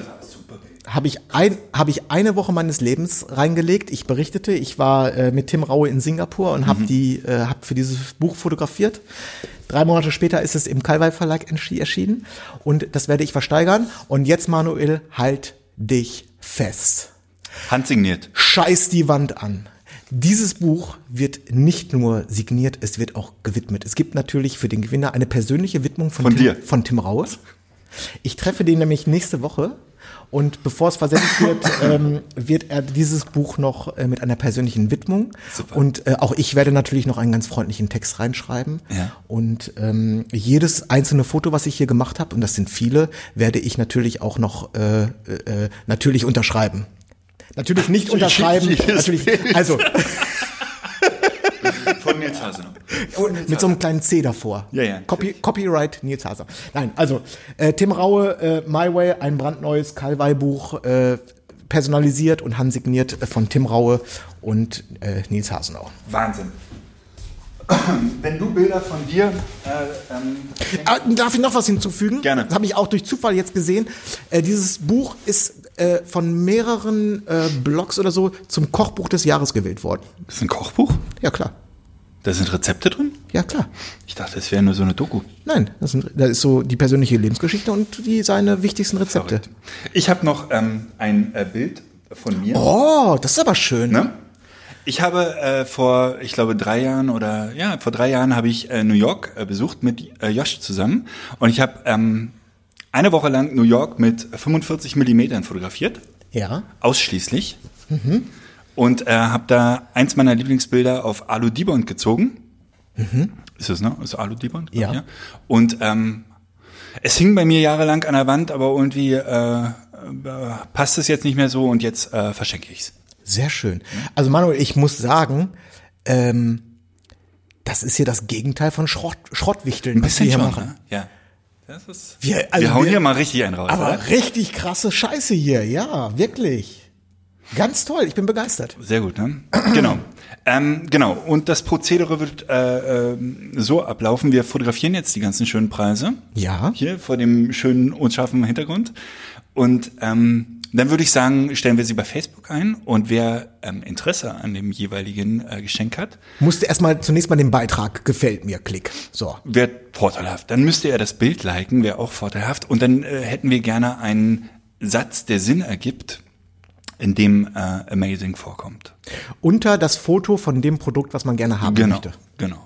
habe ich, ein, habe ich eine Woche meines Lebens reingelegt. Ich berichtete, ich war äh, mit Tim Raue in Singapur und Mhm. habe die, äh, habe für dieses Buch fotografiert. Drei Monate später ist es im Kalwei Verlag erschienen und das werde ich versteigern. Und jetzt, Manuel, halt dich fest. Handsigniert. Scheiß die Wand an. Dieses Buch wird nicht nur signiert, es wird auch gewidmet. Es gibt natürlich für den Gewinner eine persönliche Widmung von, Von Tim, dir. von Tim Raue. Ich treffe den nämlich nächste Woche und bevor es versendet wird, *laughs* ähm, wird er dieses Buch noch äh, mit einer persönlichen Widmung Super. und äh, auch ich werde natürlich noch einen ganz freundlichen Text reinschreiben Ja. und ähm, jedes einzelne Foto, was ich hier gemacht habe und das sind viele, werde ich natürlich auch noch äh, äh, äh, natürlich unterschreiben. Natürlich nicht unterschreiben, natürlich, also *laughs* Nils Hasenau. *laughs* mit so einem kleinen C davor. Ja, ja. Copy, Copyright Nils Haser. Nein, also äh, Tim Raue, äh, My Way, ein brandneues Kalwei-Buch, äh, personalisiert und handsigniert äh, von Tim Raue und äh, Nils Hasenau. Wahnsinn. *clears throat* Wenn du Bilder von dir äh, ähm, Ah, darf ich noch was hinzufügen? Gerne. Das habe ich auch durch Zufall jetzt gesehen. Äh, dieses Buch ist äh, von mehreren äh, Blogs oder so zum Kochbuch des Jahres gewählt worden. ist ein Kochbuch? Ja, klar. Da sind Rezepte drin? Ja, klar. Ich dachte, es wäre nur so eine Doku. Nein, das, sind, das ist so die persönliche Lebensgeschichte und die seine wichtigsten Rezepte. Ich habe noch ähm, ein äh, Bild von mir. Oh, das ist aber schön. Ne? Ich habe äh, vor, ich glaube, drei Jahren oder ja, vor drei Jahren habe ich äh, New York äh, besucht mit äh, Josh zusammen und ich habe ähm, eine Woche lang New York mit 45 Millimetern fotografiert, Ja. ausschließlich. Und äh, habe da eins meiner Lieblingsbilder auf Alu Dibond gezogen. Ist das, ne? Ist Alu Dibond? glaub Ja. ich, Und ähm, es hing bei mir jahrelang an der Wand, aber irgendwie äh, äh, passt es jetzt nicht mehr so und jetzt äh, verschenke ich's. Sehr schön. Also Manuel, ich muss sagen, ähm, das ist hier das Gegenteil von Schrott, Schrottwichteln, Ein was wir hier schon, machen. ne? Ja. Das ist, Wir, also wir hauen wir- hier mal richtig einen raus. Aber oder? richtig krasse Scheiße hier, ja, wirklich. Ganz toll, ich bin begeistert. Sehr gut, ne? *clears throat* genau. Ähm, genau. Und das Prozedere wird äh, ähm, so ablaufen. Wir fotografieren jetzt die ganzen schönen Preise. Ja. Hier vor dem schönen, unscharfen Hintergrund. Und ähm, dann würde ich sagen, stellen wir sie bei Facebook ein. Und wer ähm, Interesse an dem jeweiligen äh, Geschenk hat, Musste erstmal zunächst mal den Beitrag gefällt mir, klick. So. wird vorteilhaft. Dann müsste er das Bild liken, wäre auch vorteilhaft. Und dann äh, hätten wir gerne einen Satz, der Sinn ergibt, in dem äh, Amazing vorkommt. Unter das Foto von dem Produkt, was man gerne haben Genau, möchte. genau.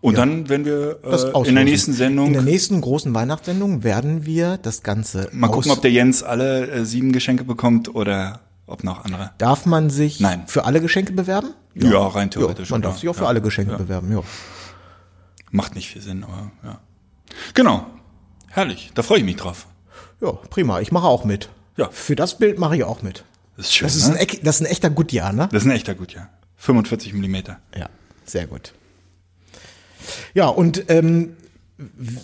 Und dann, wenn wir äh, in der nächsten Sendung In der nächsten großen Weihnachtssendung werden wir das Ganze mal gucken, ob der Jens alle äh, sieben Geschenke bekommt oder ob noch andere. Darf man sich Nein. für alle Geschenke bewerben? Ja, rein Ja, theoretisch. man ja. darf sich auch für ja. alle Geschenke Ja. bewerben, ja. Macht nicht viel Sinn, aber ja. Genau. Herrlich. Da freue ich mich drauf. Ja, prima. Ich mache auch mit. Ja. Für das Bild mache ich auch mit. Das ist schön. Das ist, ne? ein, das ist ein echter Goodyear, ne? das ist ein echter gut, ja. 45 Millimeter. Ja, sehr gut. Ja, und ähm,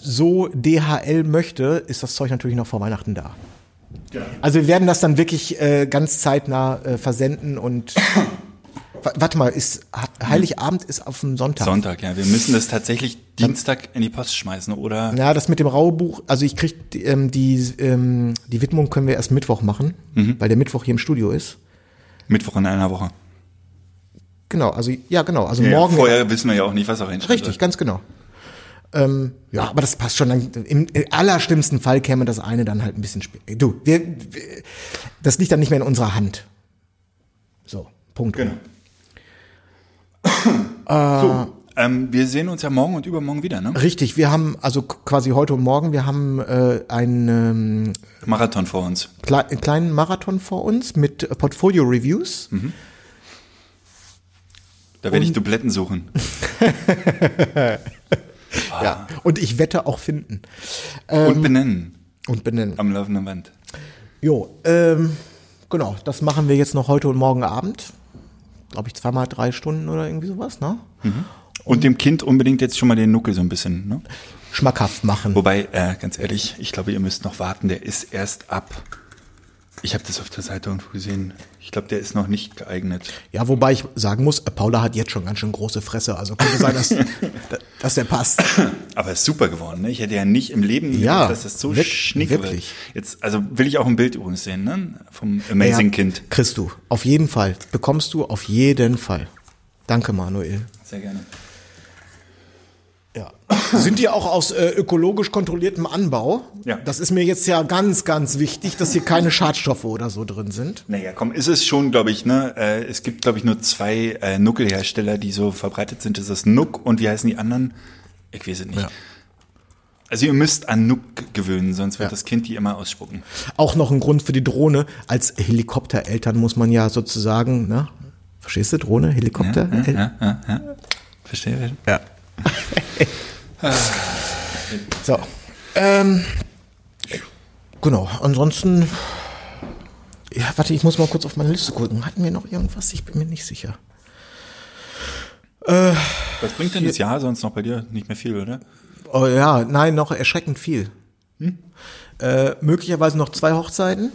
so DHL möchte, ist das Zeug natürlich noch vor Weihnachten da. Also wir werden das dann wirklich äh, ganz zeitnah äh, versenden und *coughs* warte mal, ist Heiligabend ist auf dem Sonntag. Sonntag, ja. Wir müssen das tatsächlich Dienstag in die Post schmeißen, oder? Ja, das mit dem Raubuch, also ich krieg die, ähm, die, ähm, die Widmung können wir erst Mittwoch machen, weil der Mittwoch hier im Studio ist. Mittwoch in einer Woche. Genau, also ja genau, also Ja, morgen. Vorher wissen wir ja auch nicht, was auch reinsteht. Richtig, ganz genau. Ähm, ja, aber das passt schon. Dann, Im allerschlimmsten Fall käme das eine dann halt ein bisschen später. Du, wir, wir, das liegt dann nicht mehr in unserer Hand. So, Punkt. Genau. So, ähm, wir sehen uns ja morgen und übermorgen wieder, ne? Richtig, wir haben also quasi heute und morgen, wir haben äh, einen, ähm, Marathon vor uns. klei einen kleinen Marathon vor uns mit äh, Portfolio-Reviews. Da werde ich Dubletten suchen. *laughs* Ja. Und ich wette auch finden und benennen. und benennen. Am laufenden Band. Jo, ähm, genau, das machen wir jetzt noch heute und morgen Abend. Glaube ich zweimal drei Stunden oder irgendwie sowas, ne? Und dem Kind unbedingt jetzt schon mal den Nuckel so ein bisschen, ne? Schmackhaft machen. Wobei, äh, ganz ehrlich, ich glaube, ihr müsst noch warten. Der ist erst ab. Ich habe das auf der Seite irgendwo gesehen. Ich glaube, der ist noch nicht geeignet. Ja, wobei ich sagen muss, Paula hat jetzt schon ganz schön große Fresse, also könnte sein, dass, *laughs* dass der passt. Aber ist super geworden, ne? Ich hätte ja nicht im Leben Ja, gedacht, dass das so schnick wirklich. wird. Jetzt, also will ich auch ein Bild übrigens sehen, ne? Vom Amazing Ja, Kind. Kriegst du, auf jeden Fall. Bekommst du auf jeden Fall. Danke, Manuel. Sehr gerne. Ja. Sind die auch aus äh, ökologisch kontrolliertem Anbau? Ja. Das ist mir jetzt ja ganz, ganz wichtig, dass hier keine Schadstoffe oder so drin sind. Naja, komm, ist es schon, glaube ich, ne? Äh, es gibt, glaube ich, nur zwei äh, Nuckelhersteller, die so verbreitet sind. Das ist Nuck und wie heißen die anderen? Ich weiß es nicht. Ja. Also ihr müsst an Nuck gewöhnen, sonst wird Ja. das Kind die immer ausspucken. Auch noch ein Grund für die Drohne. Als Helikoptereltern muss man ja sozusagen, ne? Verstehst du, Drohne, Helikopter? El- Verstehe? Ja. *laughs* so. Ähm, genau, ansonsten. Ja, warte, ich muss mal kurz auf meine Liste gucken. Hatten wir noch irgendwas? Ich bin mir nicht sicher. Was bringt denn das Jahr sonst noch bei dir? Nicht mehr viel, oder? Oh ja, nein, noch erschreckend viel. Äh, möglicherweise noch zwei Hochzeiten.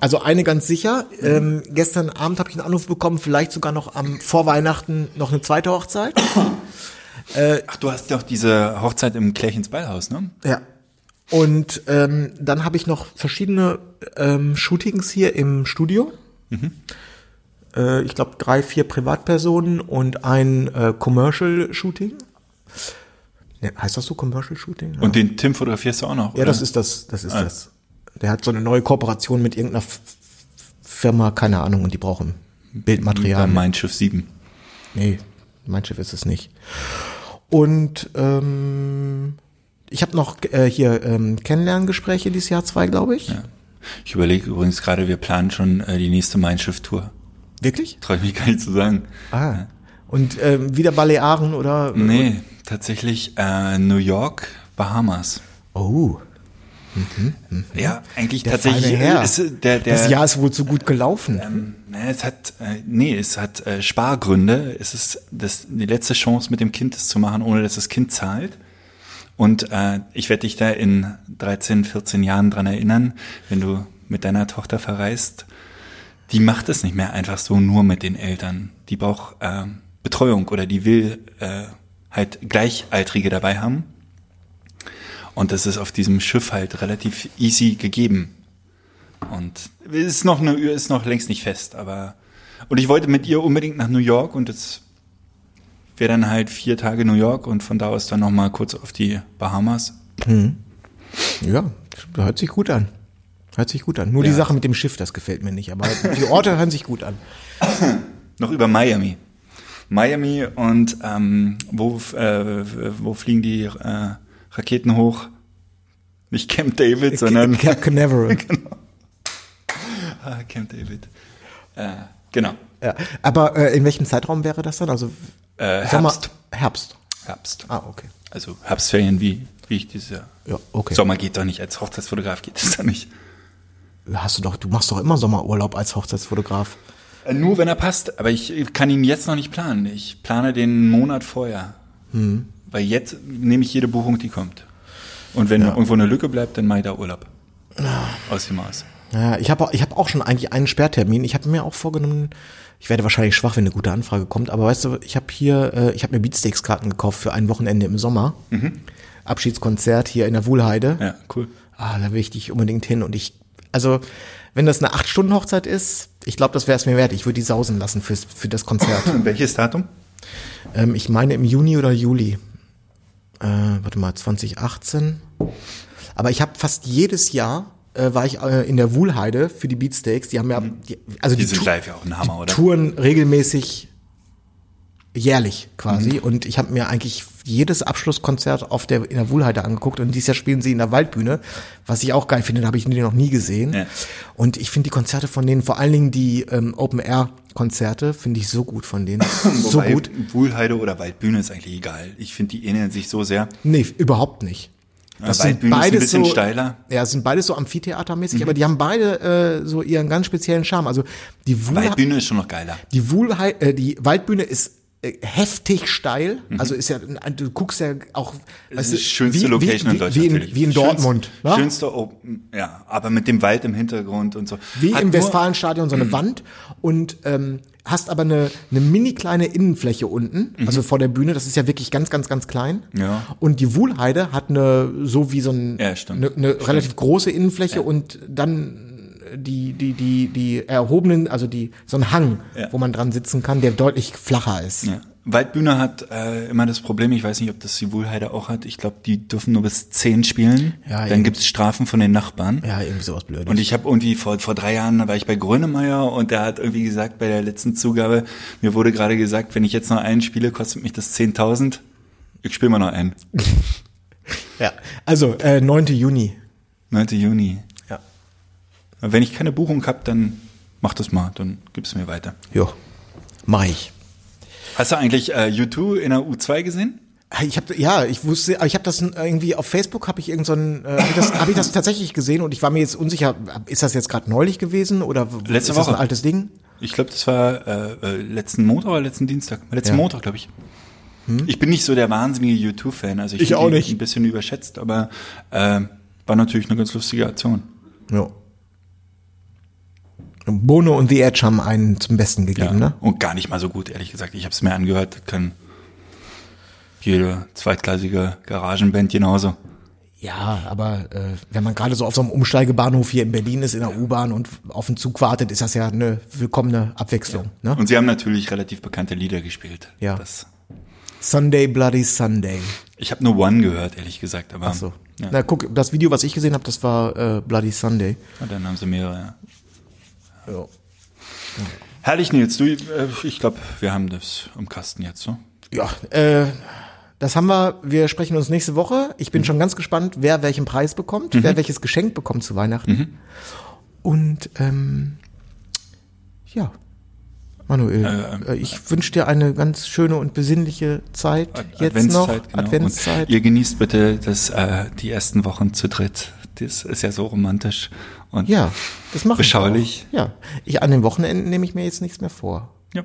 Also eine ganz sicher. Ähm, gestern Abend habe ich einen Anruf bekommen, vielleicht sogar noch am vor Weihnachten noch eine zweite Hochzeit. Ach, du hast doch diese Hochzeit im Klärchens Ballhaus, ne? Ja. Und ähm, dann habe ich noch verschiedene ähm, Shootings hier im Studio. Äh, ich glaube drei, vier Privatpersonen und ein äh, Commercial Shooting. Ne, heißt das so Commercial Shooting? Ja. Und den Tim fotografierst du auch noch, Ja, oder? das ist das, das ist das. Der hat so eine neue Kooperation mit irgendeiner F- Firma, keine Ahnung, und die brauchen Bildmaterial. Mein Schiff 7. Nee, mein Schiff ist es nicht. Und ähm, ich habe noch äh, hier ähm, Kennenlerngespräche dieses Jahr zwei, glaube ich. Ja. Ich überlege übrigens gerade, wir planen schon äh, die nächste Mein Schiff-Tour. Wirklich? Traue ich mich gar nicht zu sagen. Ah. Und ähm, wieder Balearen oder? Nee, tatsächlich äh, New York, Bahamas. Oh. Ja, eigentlich Der tatsächlich Herr. ist der der Das Jahr ist wohl zu gut gelaufen. ähm, es hat äh, nee, es hat äh, Spargründe. Es ist das die letzte Chance mit dem Kind das zu machen, ohne dass das Kind zahlt. Und äh, ich werde dich da in 13, 14 Jahren dran erinnern, wenn du mit deiner Tochter verreist. Die macht es nicht mehr einfach so nur mit den Eltern. Die braucht äh, Betreuung oder die will äh, halt Gleichaltrige dabei haben. Und das ist auf diesem Schiff halt relativ easy gegeben. Und ist noch eine, ist noch längst nicht fest, aber und ich wollte mit ihr unbedingt nach New York und es wäre dann halt vier Tage New York und von da aus dann noch mal kurz auf die Bahamas. Ja, hört sich gut an. Hört sich gut an. Nur die Ja. Sache mit dem Schiff, das gefällt mir nicht. Aber die Orte hören sich gut an. *coughs* Noch über Miami. Miami und ähm, wo, äh, wo fliegen die äh, Raketen hoch? Nicht Camp David, sondern Cape Canaveral. *laughs* ah, Camp David. Äh, genau. ja. Aber äh, in welchem Zeitraum wäre das dann? Also Äh, Herbst. Herbst. Herbst. Ah, okay. Also Herbstferien wie, wie ich dieses Jahr. Ja, okay. Sommer geht doch nicht, als Hochzeitsfotograf geht es doch nicht. Hast du doch, du machst doch immer Sommerurlaub als Hochzeitsfotograf. Äh, Nur wenn er passt, aber ich kann ihn jetzt noch nicht planen. Ich plane den Monat vorher. Hm. Weil jetzt nehme ich jede Buchung, die kommt. Und wenn irgendwo eine Lücke bleibt, dann mache ich da Urlaub. Aus dem Maß. Ja, ich habe ich hab auch schon eigentlich einen Sperrtermin. Ich habe mir auch vorgenommen, ich werde wahrscheinlich schwach, wenn eine gute Anfrage kommt, aber weißt du, ich habe hier, äh, ich habe mir Beatsteaks-Karten gekauft für ein Wochenende im Sommer. Abschiedskonzert hier in der Wuhlheide. Ja, cool. Ah, da will ich dich unbedingt hin. Und ich, also, wenn das eine 8-Stunden-Hochzeit ist, ich glaube, das wäre es mir wert. Ich würde die sausen lassen fürs, für das Konzert. *laughs* Welches Datum? ähm, ich meine im Juni oder Juli. Äh, warte mal, 2018. Aber ich habe fast jedes Jahr äh, war ich äh, in der Wuhlheide für die Beatsteaks. Die haben ja, die, also Die die, sind live ja auch ein Hammer, die oder? touren regelmäßig jährlich quasi. Mhm. Und ich habe mir eigentlich jedes Abschlusskonzert auf der in der Wuhlheide angeguckt. Und dieses Jahr spielen sie in der Waldbühne, was ich auch geil finde. Da habe ich die noch nie gesehen. Ja. Und ich finde die Konzerte von denen, vor allen Dingen die ähm, Open Air Konzerte, finde ich so gut von denen. *laughs* so Wobei gut. Wuhlheide oder Waldbühne ist eigentlich egal. Ich finde, die ähneln sich so sehr. Nee, überhaupt nicht. Ja, Waldbühne ist ein bisschen so, steiler. Mhm. Ja, es sind beides so Amphitheatermäßig, aber die haben beide äh, so ihren ganz speziellen Charme. Also die Wuhl, Waldbühne ist schon noch geiler. die Wuhlhei äh, die Waldbühne ist heftig steil. Mhm. Also ist ja, du guckst ja auch, Das weißt die schönste wie, Location wie, in Deutschland. wie, in, natürlich. wie in Schönst- Dortmund. ne? Schönste Open, ja, aber mit dem Wald im Hintergrund und so. Wie Hat im Westfalenstadion so eine Wand und ähm, hast aber eine, eine mini kleine Innenfläche unten, also vor der Bühne. Das ist ja wirklich ganz, ganz, ganz klein. Mhm. Ja. Und die Wuhlheide hat eine, so wie so ein, Ja, eine, eine relativ große Innenfläche und dann die, die, die, die erhobenen, also die, so ein Hang, Ja. wo man dran sitzen kann, der deutlich flacher ist. Ja. Waldbühne hat äh, immer das Problem, ich weiß nicht, ob das die Wuhlheide auch hat, ich glaube, die dürfen nur bis zehn spielen. Ja, Dann gibt's Strafen von den Nachbarn. Ja, irgendwie sowas Blödes. Und ich habe irgendwie vor, vor drei Jahren da war ich bei Grönemeyer und der hat irgendwie gesagt, bei der letzten Zugabe, mir wurde gerade gesagt, wenn ich jetzt noch einen spiele, kostet mich das 10.000. Ich spiele mal noch einen. *laughs* ja. Also, äh, 9. Juni. 9. Juni. Wenn ich keine Buchung hab, dann mach das mal, dann gib's mir weiter. Jo. Mach ich. Hast du eigentlich äh, U2 in der U2 gesehen? Ich habe ja, ich wusste, ich habe das irgendwie auf Facebook habe ich irgend so ein, äh, habe ich, das- hab ich das *laughs* tatsächlich gesehen und ich war mir jetzt unsicher, ist das jetzt gerade neulich gewesen oder Letzte ist das ein Woche. altes Ding? Ich glaube, das war äh, äh, letzten Montag oder letzten Dienstag. Letzten Ja. Hm? Montag, glaube ich. Ich bin nicht so der wahnsinnige U2-Fan. Also ich, Ich auch nicht. Ein bisschen überschätzt, aber äh, war natürlich eine ganz lustige Aktion. Ja. Bono und The Edge haben einen zum Besten gegeben, ne? Und gar nicht mal so gut, ehrlich gesagt. Ich habe es mir angehört, kann jede zweitklassige Garagenband genauso. Ja, aber äh, wenn man gerade so auf so einem Umsteigebahnhof hier in Berlin ist, in der U-Bahn und auf den Zug wartet, ist das ja eine willkommene Abwechslung. Ne? Und sie haben natürlich relativ bekannte Lieder gespielt. Ja. Das, Sunday Bloody Sunday. ich habe nur One gehört, ehrlich gesagt. Aber Ach so. ja. Na guck, das Video, was ich gesehen habe, das war äh, Bloody Sunday. Und dann haben sie mehrere. Ja. Ja. Herrlich, Nils. Du, äh, ich glaube, wir haben das im Kasten jetzt, so. Ja, äh, das haben wir. Wir sprechen uns nächste Woche. Ich bin schon ganz gespannt, wer welchen Preis bekommt, wer welches Geschenk bekommt zu Weihnachten. Und ähm, ja, Manuel, äh, ich wünsche dir eine ganz schöne und besinnliche Zeit jetzt noch. genau. Adventszeit. Und ihr genießt bitte das, äh, die ersten Wochen zu dritt. Das ist ja so romantisch und ja, das mache ich. beschaulich. auch. Ja, ich an den Wochenenden nehme ich mir jetzt nichts mehr vor. Ja.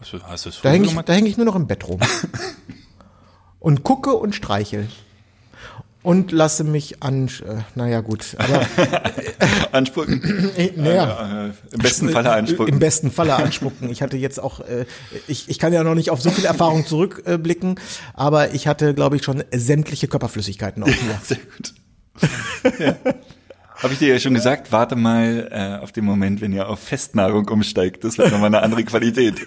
Hast du, hast du es Da hänge ich, da häng ich nur noch im Bett rum. *laughs* und gucke und streichel. Und lasse mich an, äh, naja gut, aber *laughs* Anspucken. äh, naja, Äh, Im besten Falle anspucken. Im besten Falle anspucken. Ich hatte jetzt auch, äh, ich, ich kann ja noch nicht auf so viel Erfahrung zurückblicken, aber ich hatte, glaube ich, schon sämtliche Körperflüssigkeiten auf mir. *laughs* Sehr gut. ja. Habe ich dir ja schon gesagt, warte mal äh, auf den Moment, wenn ihr auf Festnahrung umsteigt. Das wird nochmal eine andere Qualität.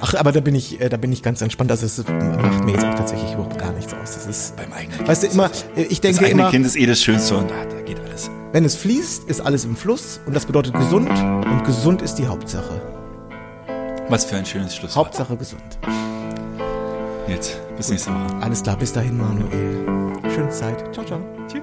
Ach, aber da bin ich, äh, da bin ich ganz entspannt. Also es macht mir jetzt auch tatsächlich überhaupt gar nichts aus. Das ist, Beim eigenen weißt du, Kind immer, äh, ich Das denke eigene immer, Kind ist eh das Schönste und da geht alles. wenn es fließt, ist alles im Fluss und das bedeutet gesund und gesund ist die Hauptsache. Was für ein schönes Schlusswort. Hauptsache gesund. Jetzt, bis nächste Woche. Alles klar, bis dahin, Manuel. Schöne Zeit. Ciao, ciao. Tschüss.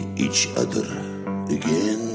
each other again.